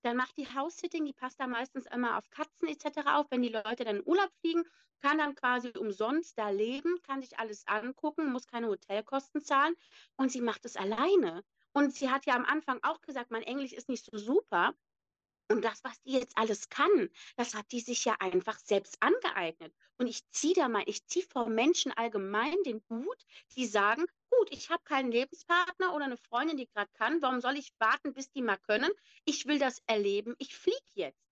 Dann macht die House-Sitting, die passt da meistens immer auf Katzen etc. auf. Wenn die Leute dann in Urlaub fliegen, kann dann quasi umsonst da leben, kann sich alles angucken, muss keine Hotelkosten zahlen und sie macht es alleine. Und sie hat ja am Anfang auch gesagt, mein Englisch ist nicht so super. Und das, was die jetzt alles kann, das hat die sich ja einfach selbst angeeignet. Und ich ziehe da mal, ich ziehe vor Menschen allgemein den Hut, die sagen, gut, ich habe keinen Lebenspartner oder eine Freundin, die gerade kann. Warum soll ich warten, bis die mal können? Ich will das erleben. Ich fliege jetzt.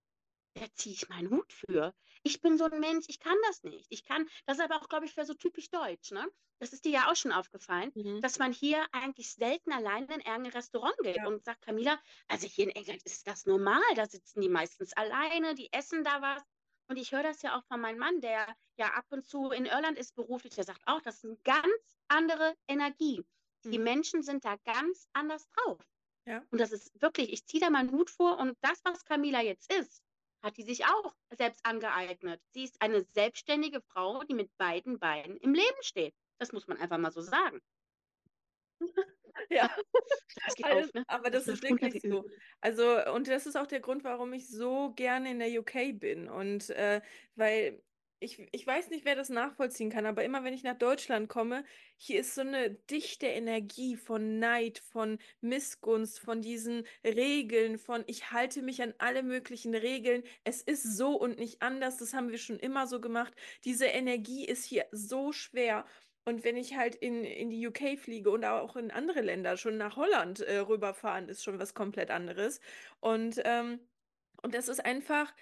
Da ziehe ich meinen Hut für. Ich bin so ein Mensch, ich kann das nicht. Ich kann, das ist aber auch, glaube ich, für so typisch deutsch, ne? Das ist dir ja auch schon aufgefallen, Mhm. dass man hier eigentlich selten alleine in irgendein Restaurant geht Ja. und sagt, Camila, also hier in England ist das normal, da sitzen die meistens alleine, die essen da was. Und ich höre das ja auch von meinem Mann, der ja ab und zu in Irland ist beruflich, der sagt auch, das ist eine ganz andere Energie. Die Mhm. Menschen sind da ganz anders drauf. Ja. Und das ist wirklich, ich ziehe da meinen Hut vor und das, was Camila jetzt ist, hat die sich auch selbst angeeignet. Sie ist eine selbstständige Frau, die mit beiden Beinen im Leben steht. Das muss man einfach mal so sagen. Ja. Das geht Alles, auf, ne? aber das ist läuft runter wirklich so. Also, und das ist auch der Grund, warum ich so gerne in der UK bin. Und äh, weil ich, ich weiß nicht, wer das nachvollziehen kann, aber immer wenn ich nach Deutschland komme, hier ist so eine dichte Energie von Neid, von Missgunst, von diesen Regeln, von ich halte mich an alle möglichen Regeln. Es ist so und nicht anders. Das haben wir schon immer so gemacht. Diese Energie ist hier so schwer. Und wenn ich halt in, in die UK fliege und auch in andere Länder, schon nach Holland äh, rüberfahren, ist schon was komplett anderes. Und, ähm, und das ist einfach,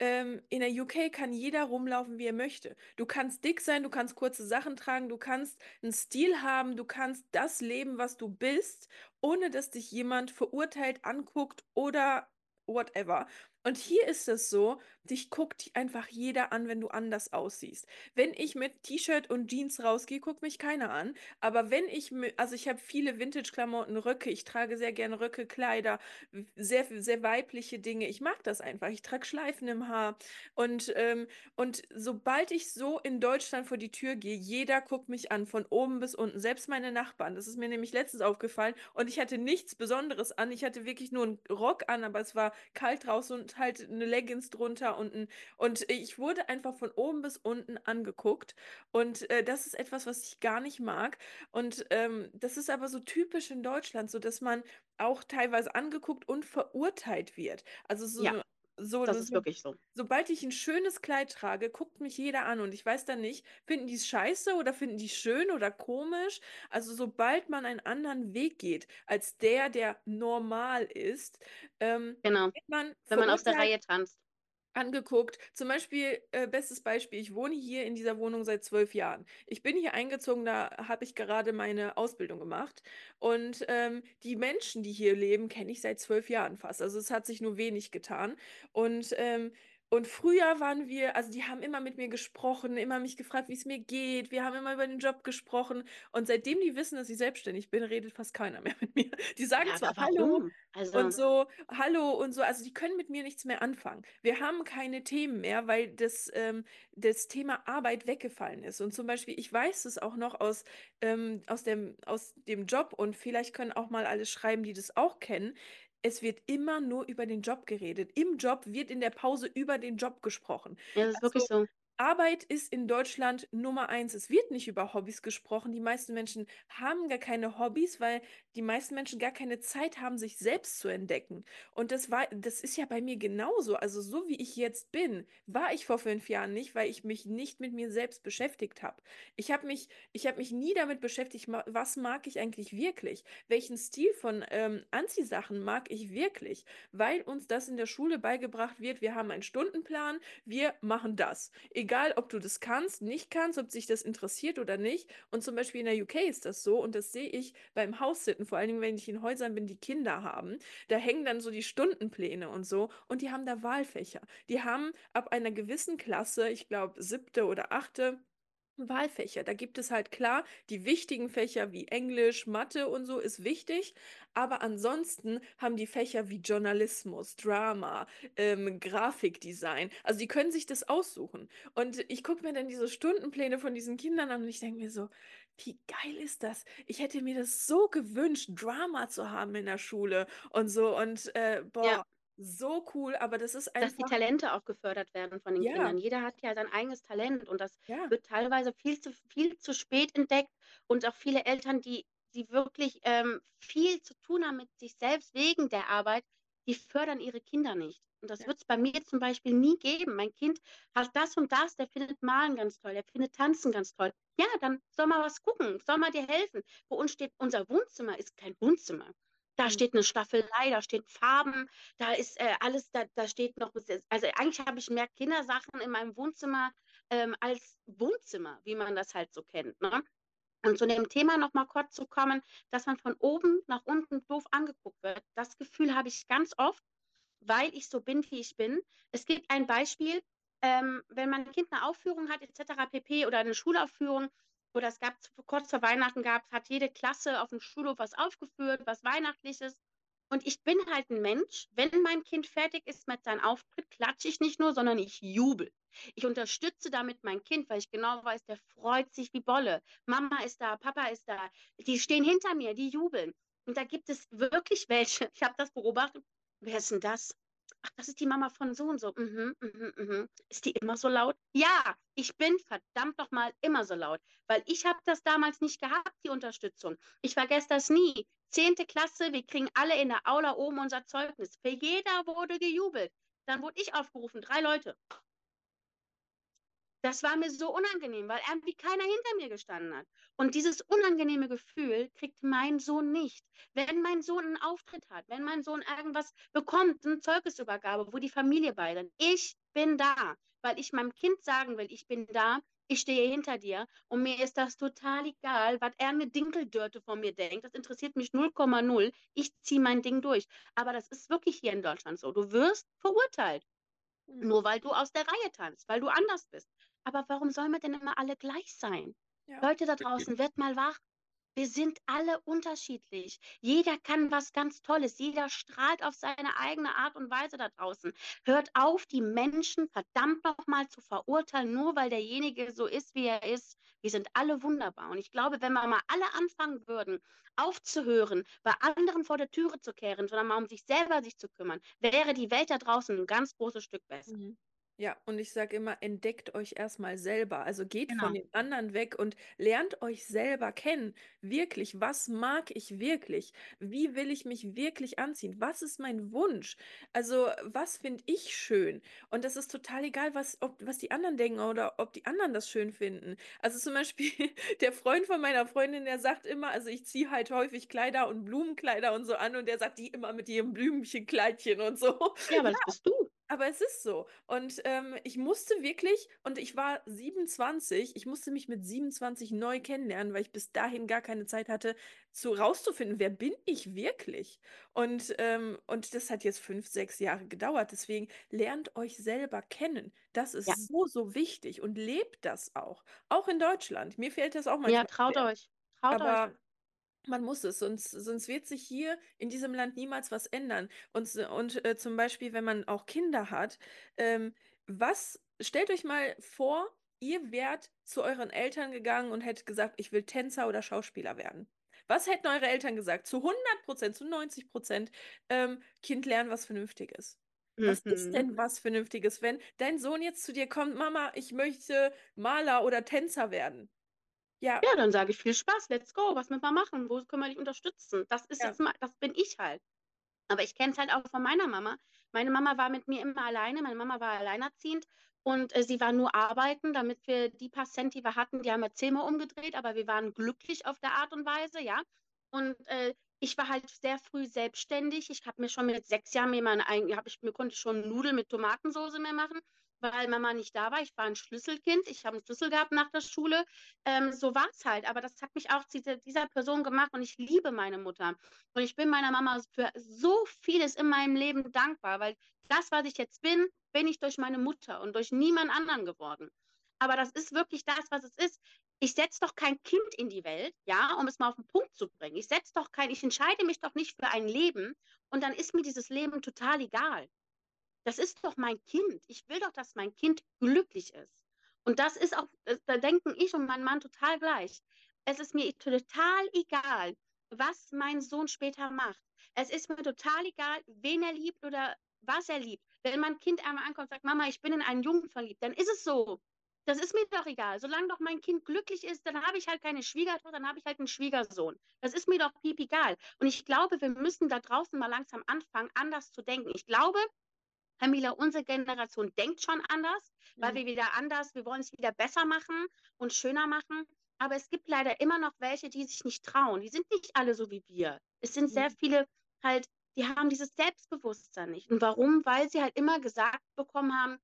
ähm, in der UK kann jeder rumlaufen, wie er möchte. Du kannst dick sein, du kannst kurze Sachen tragen, du kannst einen Stil haben, du kannst das leben, was du bist, ohne dass dich jemand verurteilt, anguckt oder whatever. Und hier ist es so, dich guckt einfach jeder an, wenn du anders aussiehst. Wenn ich mit T-Shirt und Jeans rausgehe, guckt mich keiner an. Aber wenn ich, also ich habe viele Vintage-Klamotten, Röcke, ich trage sehr gerne Röcke, Kleider, sehr, sehr weibliche Dinge. Ich mag das einfach. Ich trage Schleifen im Haar. Und, ähm, und sobald ich so in Deutschland vor die Tür gehe, jeder guckt mich an, von oben bis unten. Selbst meine Nachbarn. Das ist mir nämlich letztens aufgefallen. Und ich hatte nichts Besonderes an. Ich hatte wirklich nur einen Rock an, aber es war kalt draußen und halt eine Leggings drunter und ein, und ich wurde einfach von oben bis unten angeguckt und äh, das ist etwas, was ich gar nicht mag und ähm, das ist aber so typisch in Deutschland, so dass man auch teilweise angeguckt und verurteilt wird. Also so ja. So, das ist so, wirklich so. Sobald ich ein schönes Kleid trage, guckt mich jeder an und ich weiß dann nicht, finden die es scheiße oder finden die es schön oder komisch. Also sobald man einen anderen Weg geht als der, der normal ist, ähm, genau. man wenn man aus der Reihe tanzt angeguckt. Zum Beispiel, äh, bestes Beispiel, ich wohne hier in dieser Wohnung seit zwölf Jahren. Ich bin hier eingezogen, da habe ich gerade meine Ausbildung gemacht. Und ähm, die Menschen, die hier leben, kenne ich seit zwölf Jahren fast. Also es hat sich nur wenig getan. Und ähm, und früher waren wir, also die haben immer mit mir gesprochen, immer mich gefragt, wie es mir geht. Wir haben immer über den Job gesprochen. Und seitdem die wissen, dass ich selbstständig bin, redet fast keiner mehr mit mir. Die sagen ja, zwar Hallo also... und so, Hallo und so. Also die können mit mir nichts mehr anfangen. Wir haben keine Themen mehr, weil das, ähm, das Thema Arbeit weggefallen ist. Und zum Beispiel, ich weiß es auch noch aus, ähm, aus, dem, aus dem Job und vielleicht können auch mal alle schreiben, die das auch kennen es wird immer nur über den Job geredet. Im Job wird in der Pause über den Job gesprochen. Ja, das ist also, wirklich so. Arbeit ist in Deutschland Nummer eins. Es wird nicht über Hobbys gesprochen. Die meisten Menschen haben gar keine Hobbys, weil die meisten Menschen gar keine Zeit haben, sich selbst zu entdecken. Und das war, das ist ja bei mir genauso. Also so wie ich jetzt bin, war ich vor fünf Jahren nicht, weil ich mich nicht mit mir selbst beschäftigt habe. Ich habe mich, ich habe mich nie damit beschäftigt, was mag ich eigentlich wirklich? Welchen Stil von ähm, Anziehsachen mag ich wirklich? Weil uns das in der Schule beigebracht wird. Wir haben einen Stundenplan, wir machen das. Egal egal, ob du das kannst, nicht kannst, ob sich das interessiert oder nicht. Und zum Beispiel in der UK ist das so und das sehe ich beim Haussitten, vor allen Dingen, wenn ich in Häusern bin, die Kinder haben. Da hängen dann so die Stundenpläne und so und die haben da Wahlfächer. Die haben ab einer gewissen Klasse, ich glaube siebte oder achte, Wahlfächer. Da gibt es halt klar die wichtigen Fächer wie Englisch, Mathe und so ist wichtig, aber ansonsten haben die Fächer wie Journalismus, Drama, ähm, Grafikdesign, also die können sich das aussuchen. Und ich gucke mir dann diese Stundenpläne von diesen Kindern an und ich denke mir so, wie geil ist das? Ich hätte mir das so gewünscht, Drama zu haben in der Schule und so und äh, boah. Ja so cool, aber das ist einfach. Dass die Talente auch gefördert werden von den ja. Kindern. Jeder hat ja sein eigenes Talent und das ja. wird teilweise viel zu, viel zu spät entdeckt und auch viele Eltern, die, die wirklich ähm, viel zu tun haben mit sich selbst wegen der Arbeit, die fördern ihre Kinder nicht. Und das ja. wird es bei mir zum Beispiel nie geben. Mein Kind hat das und das, der findet Malen ganz toll, der findet Tanzen ganz toll. Ja, dann soll mal was gucken, soll mal dir helfen. Bei uns steht, unser Wohnzimmer ist kein Wohnzimmer. Da mhm. steht eine Staffelei, da steht Farben, da ist äh, alles, da, da steht noch, also eigentlich habe ich mehr Kindersachen in meinem Wohnzimmer ähm, als Wohnzimmer, wie man das halt so kennt. Ne? Und zu dem Thema nochmal kurz zu kommen, dass man von oben nach unten doof angeguckt wird, das Gefühl habe ich ganz oft, weil ich so bin, wie ich bin. Es gibt ein Beispiel, ähm, wenn mein Kind eine Aufführung hat, etc., pp. oder eine Schulaufführung, oder es gab kurz vor Weihnachten gab, hat jede Klasse auf dem Schulhof was aufgeführt, was Weihnachtliches. Und ich bin halt ein Mensch, wenn mein Kind fertig ist mit seinem Auftritt, klatsche ich nicht nur, sondern ich jubel. Ich unterstütze damit mein Kind, weil ich genau weiß, der freut sich wie Bolle. Mama ist da, Papa ist da. Die stehen hinter mir, die jubeln. Und da gibt es wirklich welche, ich habe das beobachtet. Wer ist denn das? Ach, das ist die Mama von so und so. Mhm, mhm, mhm. Ist die immer so laut? Ja, ich bin verdammt noch mal immer so laut, weil ich habe das damals nicht gehabt, die Unterstützung. Ich vergesse das nie. Zehnte Klasse, wir kriegen alle in der Aula oben unser Zeugnis. Für jeder wurde gejubelt. Dann wurde ich aufgerufen, drei Leute. Das war mir so unangenehm, weil irgendwie keiner hinter mir gestanden hat. Und dieses unangenehme Gefühl kriegt mein Sohn nicht. Wenn mein Sohn einen Auftritt hat, wenn mein Sohn irgendwas bekommt, eine Zeugnisübergabe, wo die Familie bei ist, ich bin da, weil ich meinem Kind sagen will, ich bin da, ich stehe hinter dir und mir ist das total egal, was er eine Dinkeldörte von mir denkt. Das interessiert mich 0,0. Ich ziehe mein Ding durch. Aber das ist wirklich hier in Deutschland so. Du wirst verurteilt. Mhm. Nur weil du aus der Reihe tanzt, weil du anders bist. Aber warum sollen wir denn immer alle gleich sein? Ja. Leute da draußen, wird mal wach. Wir sind alle unterschiedlich. Jeder kann was ganz Tolles. Jeder strahlt auf seine eigene Art und Weise da draußen. Hört auf, die Menschen verdammt nochmal zu verurteilen, nur weil derjenige so ist, wie er ist. Wir sind alle wunderbar. Und ich glaube, wenn wir mal alle anfangen würden, aufzuhören, bei anderen vor der Türe zu kehren, sondern mal um sich selber sich zu kümmern, wäre die Welt da draußen ein ganz großes Stück besser. Mhm. Ja, und ich sage immer, entdeckt euch erstmal selber. Also geht von Genau. den anderen weg und lernt euch selber kennen. Wirklich, was mag ich wirklich? Wie will ich mich wirklich anziehen? Was ist mein Wunsch? Also, was finde ich schön? Und das ist total egal, was, ob, was die anderen denken oder ob die anderen das schön finden. Also zum Beispiel der Freund von meiner Freundin, der sagt immer, also ich ziehe halt häufig Kleider und Blumenkleider und so an und der sagt die immer mit ihrem Blümchenkleidchen und so. Ja, aber das bist du. Aber es ist so. Und ähm, ich musste wirklich, und ich war 27, ich musste mich mit 27 neu kennenlernen, weil ich bis dahin gar keine Zeit hatte, zu rauszufinden, wer bin ich wirklich? Und, ähm, und das hat jetzt fünf, sechs Jahre gedauert. Deswegen lernt euch selber kennen. Das ist Ja. so, so wichtig und lebt das auch. Auch in Deutschland. Mir fällt das auch Ja, manchmal traut schwer. euch. Traut euch. Man muss es, sonst, sonst wird sich hier in diesem Land niemals was ändern. Und, und äh, zum Beispiel, wenn man auch Kinder hat, ähm, was, stellt euch mal vor, ihr wärt zu euren Eltern gegangen und hättet gesagt, ich will Tänzer oder Schauspieler werden. Was hätten eure Eltern gesagt? Zu 100 Prozent, zu 90 Prozent, ähm, Kind lernen, was Vernünftiges. Was ist Mhm. denn was Vernünftiges, wenn dein Sohn jetzt zu dir kommt, Mama, ich möchte Maler oder Tänzer werden? Ja, Ja, dann sage ich viel Spaß, let's go, was müssen wir machen? Wo können wir dich unterstützen? Das ist Ja. jetzt mal, das bin ich halt. Aber ich kenne es halt auch von meiner Mama. Meine Mama war mit mir immer alleine, meine Mama war alleinerziehend und äh, sie war nur arbeiten, damit wir die paar Cent, die wir hatten, die haben wir zehnmal umgedreht, aber wir waren glücklich auf der Art und Weise, ja. Und äh, ich war halt sehr früh selbstständig. Ich habe mir schon mit sechs Jahren mir mein eigen, hab ich mir konnte schon Nudeln mit Tomatensauce mehr machen, weil Mama nicht da war. Ich war ein Schlüsselkind. Ich habe einen Schlüssel gehabt nach der Schule. Ähm, so war es halt. Aber das hat mich auch zu dieser, Person gemacht und ich liebe meine Mutter. Und ich bin meiner Mama für so vieles in meinem Leben dankbar, weil das, was ich jetzt bin, bin ich durch meine Mutter und durch niemand anderen geworden. Aber das ist wirklich das, was es ist. Ich setze doch kein Kind in die Welt, ja, um es mal auf den Punkt zu bringen. Ich setze doch kein, ich entscheide mich doch nicht für ein Leben und dann ist mir dieses Leben total egal. Das ist doch mein Kind. Ich will doch, dass mein Kind glücklich ist. Und das ist auch, das- da denken ich und mein Mann total gleich. Es ist mir total egal, was mein Sohn später macht. Es ist mir total egal, wen er liebt oder was er liebt. Wenn mein Kind einmal ankommt und sagt, Mama, ich bin in einen Jungen verliebt, dann ist es so. Das ist mir doch egal. Solange doch mein Kind glücklich ist, dann habe ich halt keine Schwiegertochter, dann habe ich halt einen Schwiegersohn. Das ist mir doch piep egal. Und ich glaube, wir müssen da draußen mal langsam anfangen, anders zu denken. Ich glaube, Camila, unsere Generation denkt schon anders, weil Mhm. wir wieder anders, wir wollen es wieder besser machen und schöner machen. Aber es gibt leider immer noch welche, die sich nicht trauen. Die sind nicht alle so wie wir. Es sind sehr Mhm. viele halt, die haben dieses Selbstbewusstsein nicht. Und warum? Weil sie halt immer gesagt bekommen haben,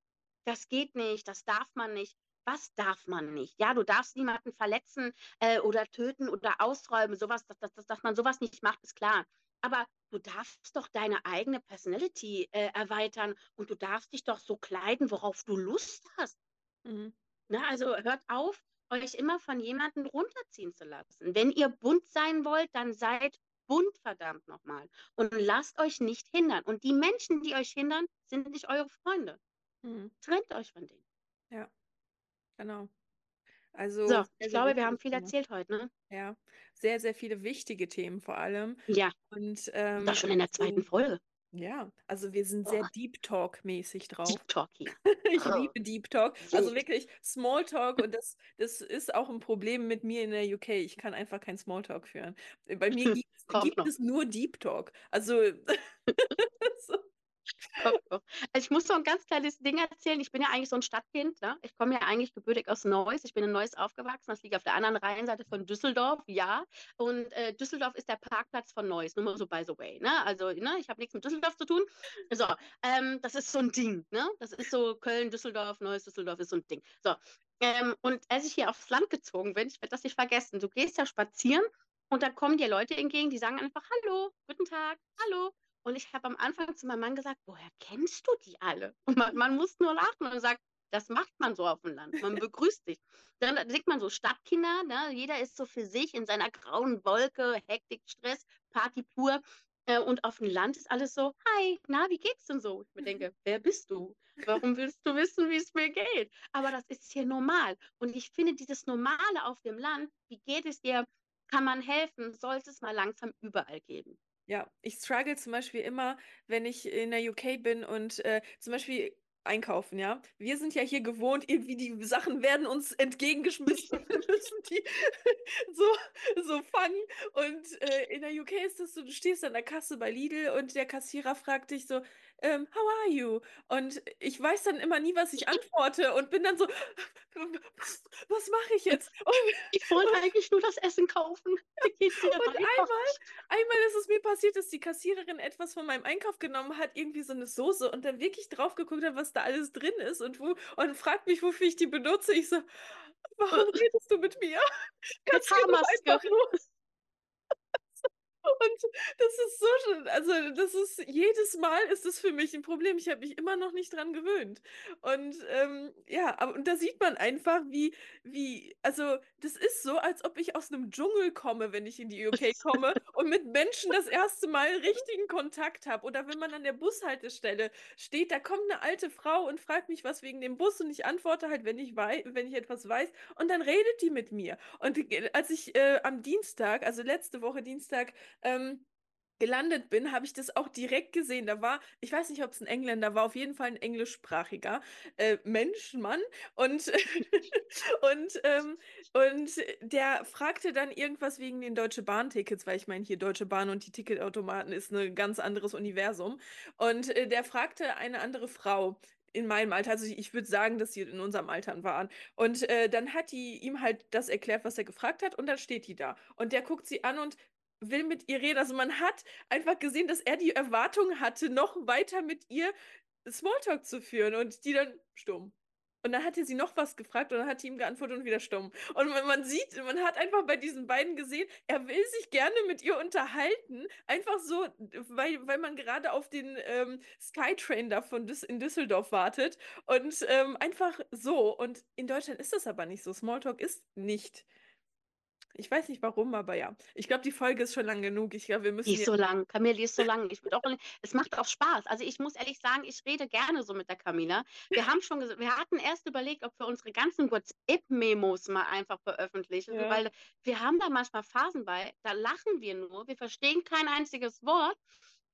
das geht nicht, das darf man nicht. Was darf man nicht? Ja, du darfst niemanden verletzen äh, oder töten oder ausräumen. Sowas, dass, dass, dass man sowas nicht macht, ist klar. Aber du darfst doch deine eigene Personality äh, erweitern und du darfst dich doch so kleiden, worauf du Lust hast. Mhm. Ne? Also hört auf, euch immer von jemandem runterziehen zu lassen. Wenn ihr bunt sein wollt, dann seid bunt, verdammt nochmal. Und lasst euch nicht hindern. Und die Menschen, die euch hindern, sind nicht eure Freunde. Mhm. Trennt euch von denen. Ja, genau. Also So, ich sehr glaube, wir haben viel Thema. erzählt heute, ne? Ja, sehr, sehr viele wichtige Themen vor allem. Ja, Und ähm, das schon in der zweiten Folge. ja, also wir sind sehr Boah, Deep Talk-mäßig drauf. Deep Talk hier. Ich Oh, liebe Deep Talk. Also wirklich Smalltalk und das, das ist auch ein Problem mit mir in der UK. Ich kann einfach kein Smalltalk führen. Bei mir gibt, Kommt gibt noch. es nur Deep Talk. Also so. Also ich muss so ein ganz kleines Ding erzählen. Ich bin ja eigentlich so ein Stadtkind. Ne? Ich komme ja eigentlich gebürtig aus Neuss. Ich bin in Neuss aufgewachsen. Das liegt auf der anderen Rheinseite von Düsseldorf, ja. Und äh, Düsseldorf ist der Parkplatz von Neuss. Nur mal so by the way. Ne? Also ne? ich habe nichts mit Düsseldorf zu tun. So, ähm, das ist so ein Ding. Ne? Das ist so Köln, Düsseldorf, Neuss, Düsseldorf ist so ein Ding. So, ähm, und als ich hier aufs Land gezogen bin, ich werde das nicht vergessen, du gehst ja spazieren und dann kommen dir Leute entgegen, die sagen einfach Hallo, guten Tag, hallo. Und ich habe am Anfang zu meinem Mann gesagt, woher kennst du die alle? Und man, man muss nur lachen und sagt, das macht man so auf dem Land. Man begrüßt sich. Dann sieht man so Stadtkinder, ne? jeder ist so für sich in seiner grauen Wolke, Hektik, Stress, Party pur. Äh, und auf dem Land ist alles so, hi, na, wie geht's denn so? Ich mir denke, wer bist du? Warum willst du wissen, wie es mir geht? Aber das ist hier normal. Und ich finde dieses Normale auf dem Land, wie geht es dir? Kann man helfen? Sollte es mal langsam überall geben. Ja, ich struggle zum Beispiel immer, wenn ich in der UK bin und äh, zum Beispiel einkaufen, ja. Wir sind ja hier gewohnt, irgendwie die Sachen werden uns entgegengeschmissen. Wir müssen die so, so fangen. Und äh, in der UK ist das so, du stehst an der Kasse bei Lidl und der Kassierer fragt dich so, ähm, how are you? Und ich weiß dann immer nie, was ich antworte und bin dann so, was mache ich jetzt? Und, ich wollte eigentlich nur das Essen kaufen. und einmal, einmal ist es mir passiert, dass die Kassiererin etwas von meinem Einkauf genommen hat, irgendwie so eine Soße und dann wirklich drauf geguckt hat, was da alles drin ist und wo und fragt mich, wofür ich die benutze. Ich so, warum redest du mit mir? Kannst du einfach nur und das ist so schön. Also, das ist jedes Mal ist das für mich ein Problem. Ich habe mich immer noch nicht dran gewöhnt. Und ähm, ja, aber und da sieht man einfach, wie, wie, also das ist so, als ob ich aus einem Dschungel komme, wenn ich in die UK komme und mit Menschen das erste Mal richtigen Kontakt habe. Oder wenn man an der Bushaltestelle steht, da kommt eine alte Frau und fragt mich was wegen dem Bus und ich antworte halt, wenn ich weiß, wenn ich etwas weiß, und dann redet die mit mir. Und als ich äh, am Dienstag, also letzte Woche Dienstag, ähm, gelandet bin, habe ich das auch direkt gesehen. Da war, ich weiß nicht, ob es ein Engländer war, auf jeden Fall ein englischsprachiger äh, Mensch, Mann. Und, und, ähm, und der fragte dann irgendwas wegen den Deutsche Bahn-Tickets, weil ich meine, hier Deutsche Bahn und die Ticketautomaten ist ein ganz anderes Universum. Und äh, der fragte eine andere Frau, in meinem Alter, also ich würde sagen, dass sie in unserem Alter waren. Und äh, dann hat die ihm halt das erklärt, was er gefragt hat, und dann steht die da. Und der guckt sie an und will mit ihr reden. Also man hat einfach gesehen, dass er die Erwartung hatte, noch weiter mit ihr Smalltalk zu führen und die dann stumm. Und dann hat er sie noch was gefragt und dann hat sie ihm geantwortet und wieder stumm. Und man, man, sieht, man hat einfach bei diesen beiden gesehen, er will sich gerne mit ihr unterhalten. Einfach so, weil, weil man gerade auf den ähm, Skytrain davon in Düsseldorf wartet. Und ähm, einfach so. Und in Deutschland ist das aber nicht so. Smalltalk ist nicht ich weiß nicht warum, aber ja. Ich glaube, die Folge ist schon lang genug. Ich glaube, wir müssen. Die ist so lang. Camille, die ist so lang. Ich auch, es macht auch Spaß. Also ich muss ehrlich sagen, ich rede gerne so mit der Camilla. Wir haben schon gesagt, wir hatten erst überlegt, ob wir unsere ganzen WhatsApp-Memos mal einfach veröffentlichen, ja. weil wir haben da manchmal Phasen bei, da lachen wir nur, wir verstehen kein einziges Wort.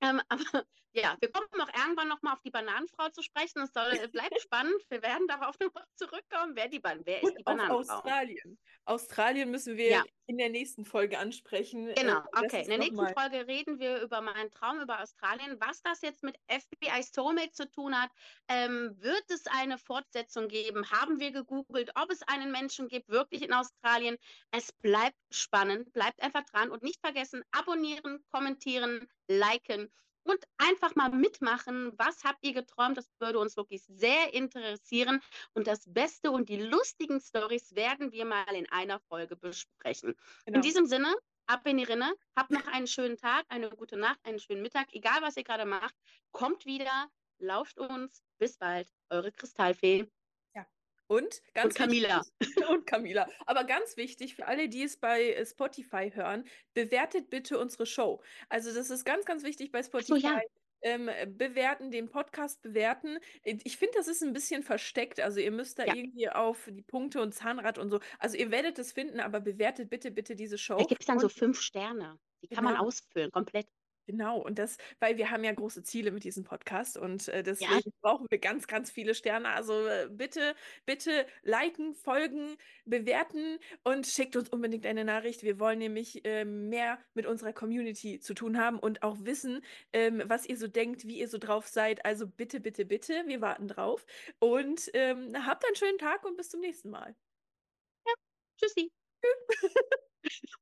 Ähm, aber ja, wir kommen auch irgendwann nochmal auf die Bananenfrau zu sprechen. Es soll, bleibt spannend. Wir werden darauf noch zurückkommen. Wer, die, wer ist die Bananenfrau? Australien. Australien müssen wir ja. In der nächsten Folge ansprechen. Äh, genau, okay. In der nächsten mal. Folge reden wir über meinen Traum über Australien. Was das jetzt mit FBI Soulmate zu tun hat, ähm, wird es eine Fortsetzung geben? Haben wir gegoogelt, ob es einen Menschen gibt, wirklich in Australien? Es bleibt spannend. Bleibt einfach dran und nicht vergessen, abonnieren, kommentieren, liken und einfach mal mitmachen. Was habt ihr geträumt? Das würde uns wirklich sehr interessieren. Und das Beste und die lustigen Stories werden wir mal in einer Folge besprechen. Genau. In diesem Sinne, ab in die Rinne, habt noch einen schönen Tag, eine gute Nacht, einen schönen Mittag, egal was ihr gerade macht. Kommt wieder, lauscht uns. Bis bald, eure Kristallfee. Und ganz und Camila. Wichtig, und Camila. Aber ganz wichtig für alle, die es bei äh, Spotify hören, bewertet bitte unsere Show. Also das ist ganz, ganz wichtig bei Spotify. So, ja. Ähm, bewerten, den Podcast bewerten. Ich finde, das ist ein bisschen versteckt. Also ihr müsst da ja. irgendwie auf die Punkte und Zahnrad und so. Also ihr werdet es finden, aber bewertet bitte, bitte diese Show. Da gibt es dann und, so fünf Sterne. Die kann genau. man ausfüllen, komplett. Genau, und das, weil wir haben ja große Ziele mit diesem Podcast und äh, Ja, deswegen brauchen wir ganz, ganz viele Sterne. Also äh, bitte, bitte liken, folgen, bewerten und schickt uns unbedingt eine Nachricht. Wir wollen nämlich ähm, mehr mit unserer Community zu tun haben und auch wissen, ähm, was ihr so denkt, wie ihr so drauf seid. Also bitte, bitte, bitte, wir warten drauf und ähm, habt einen schönen Tag und bis zum nächsten Mal. tschüssi.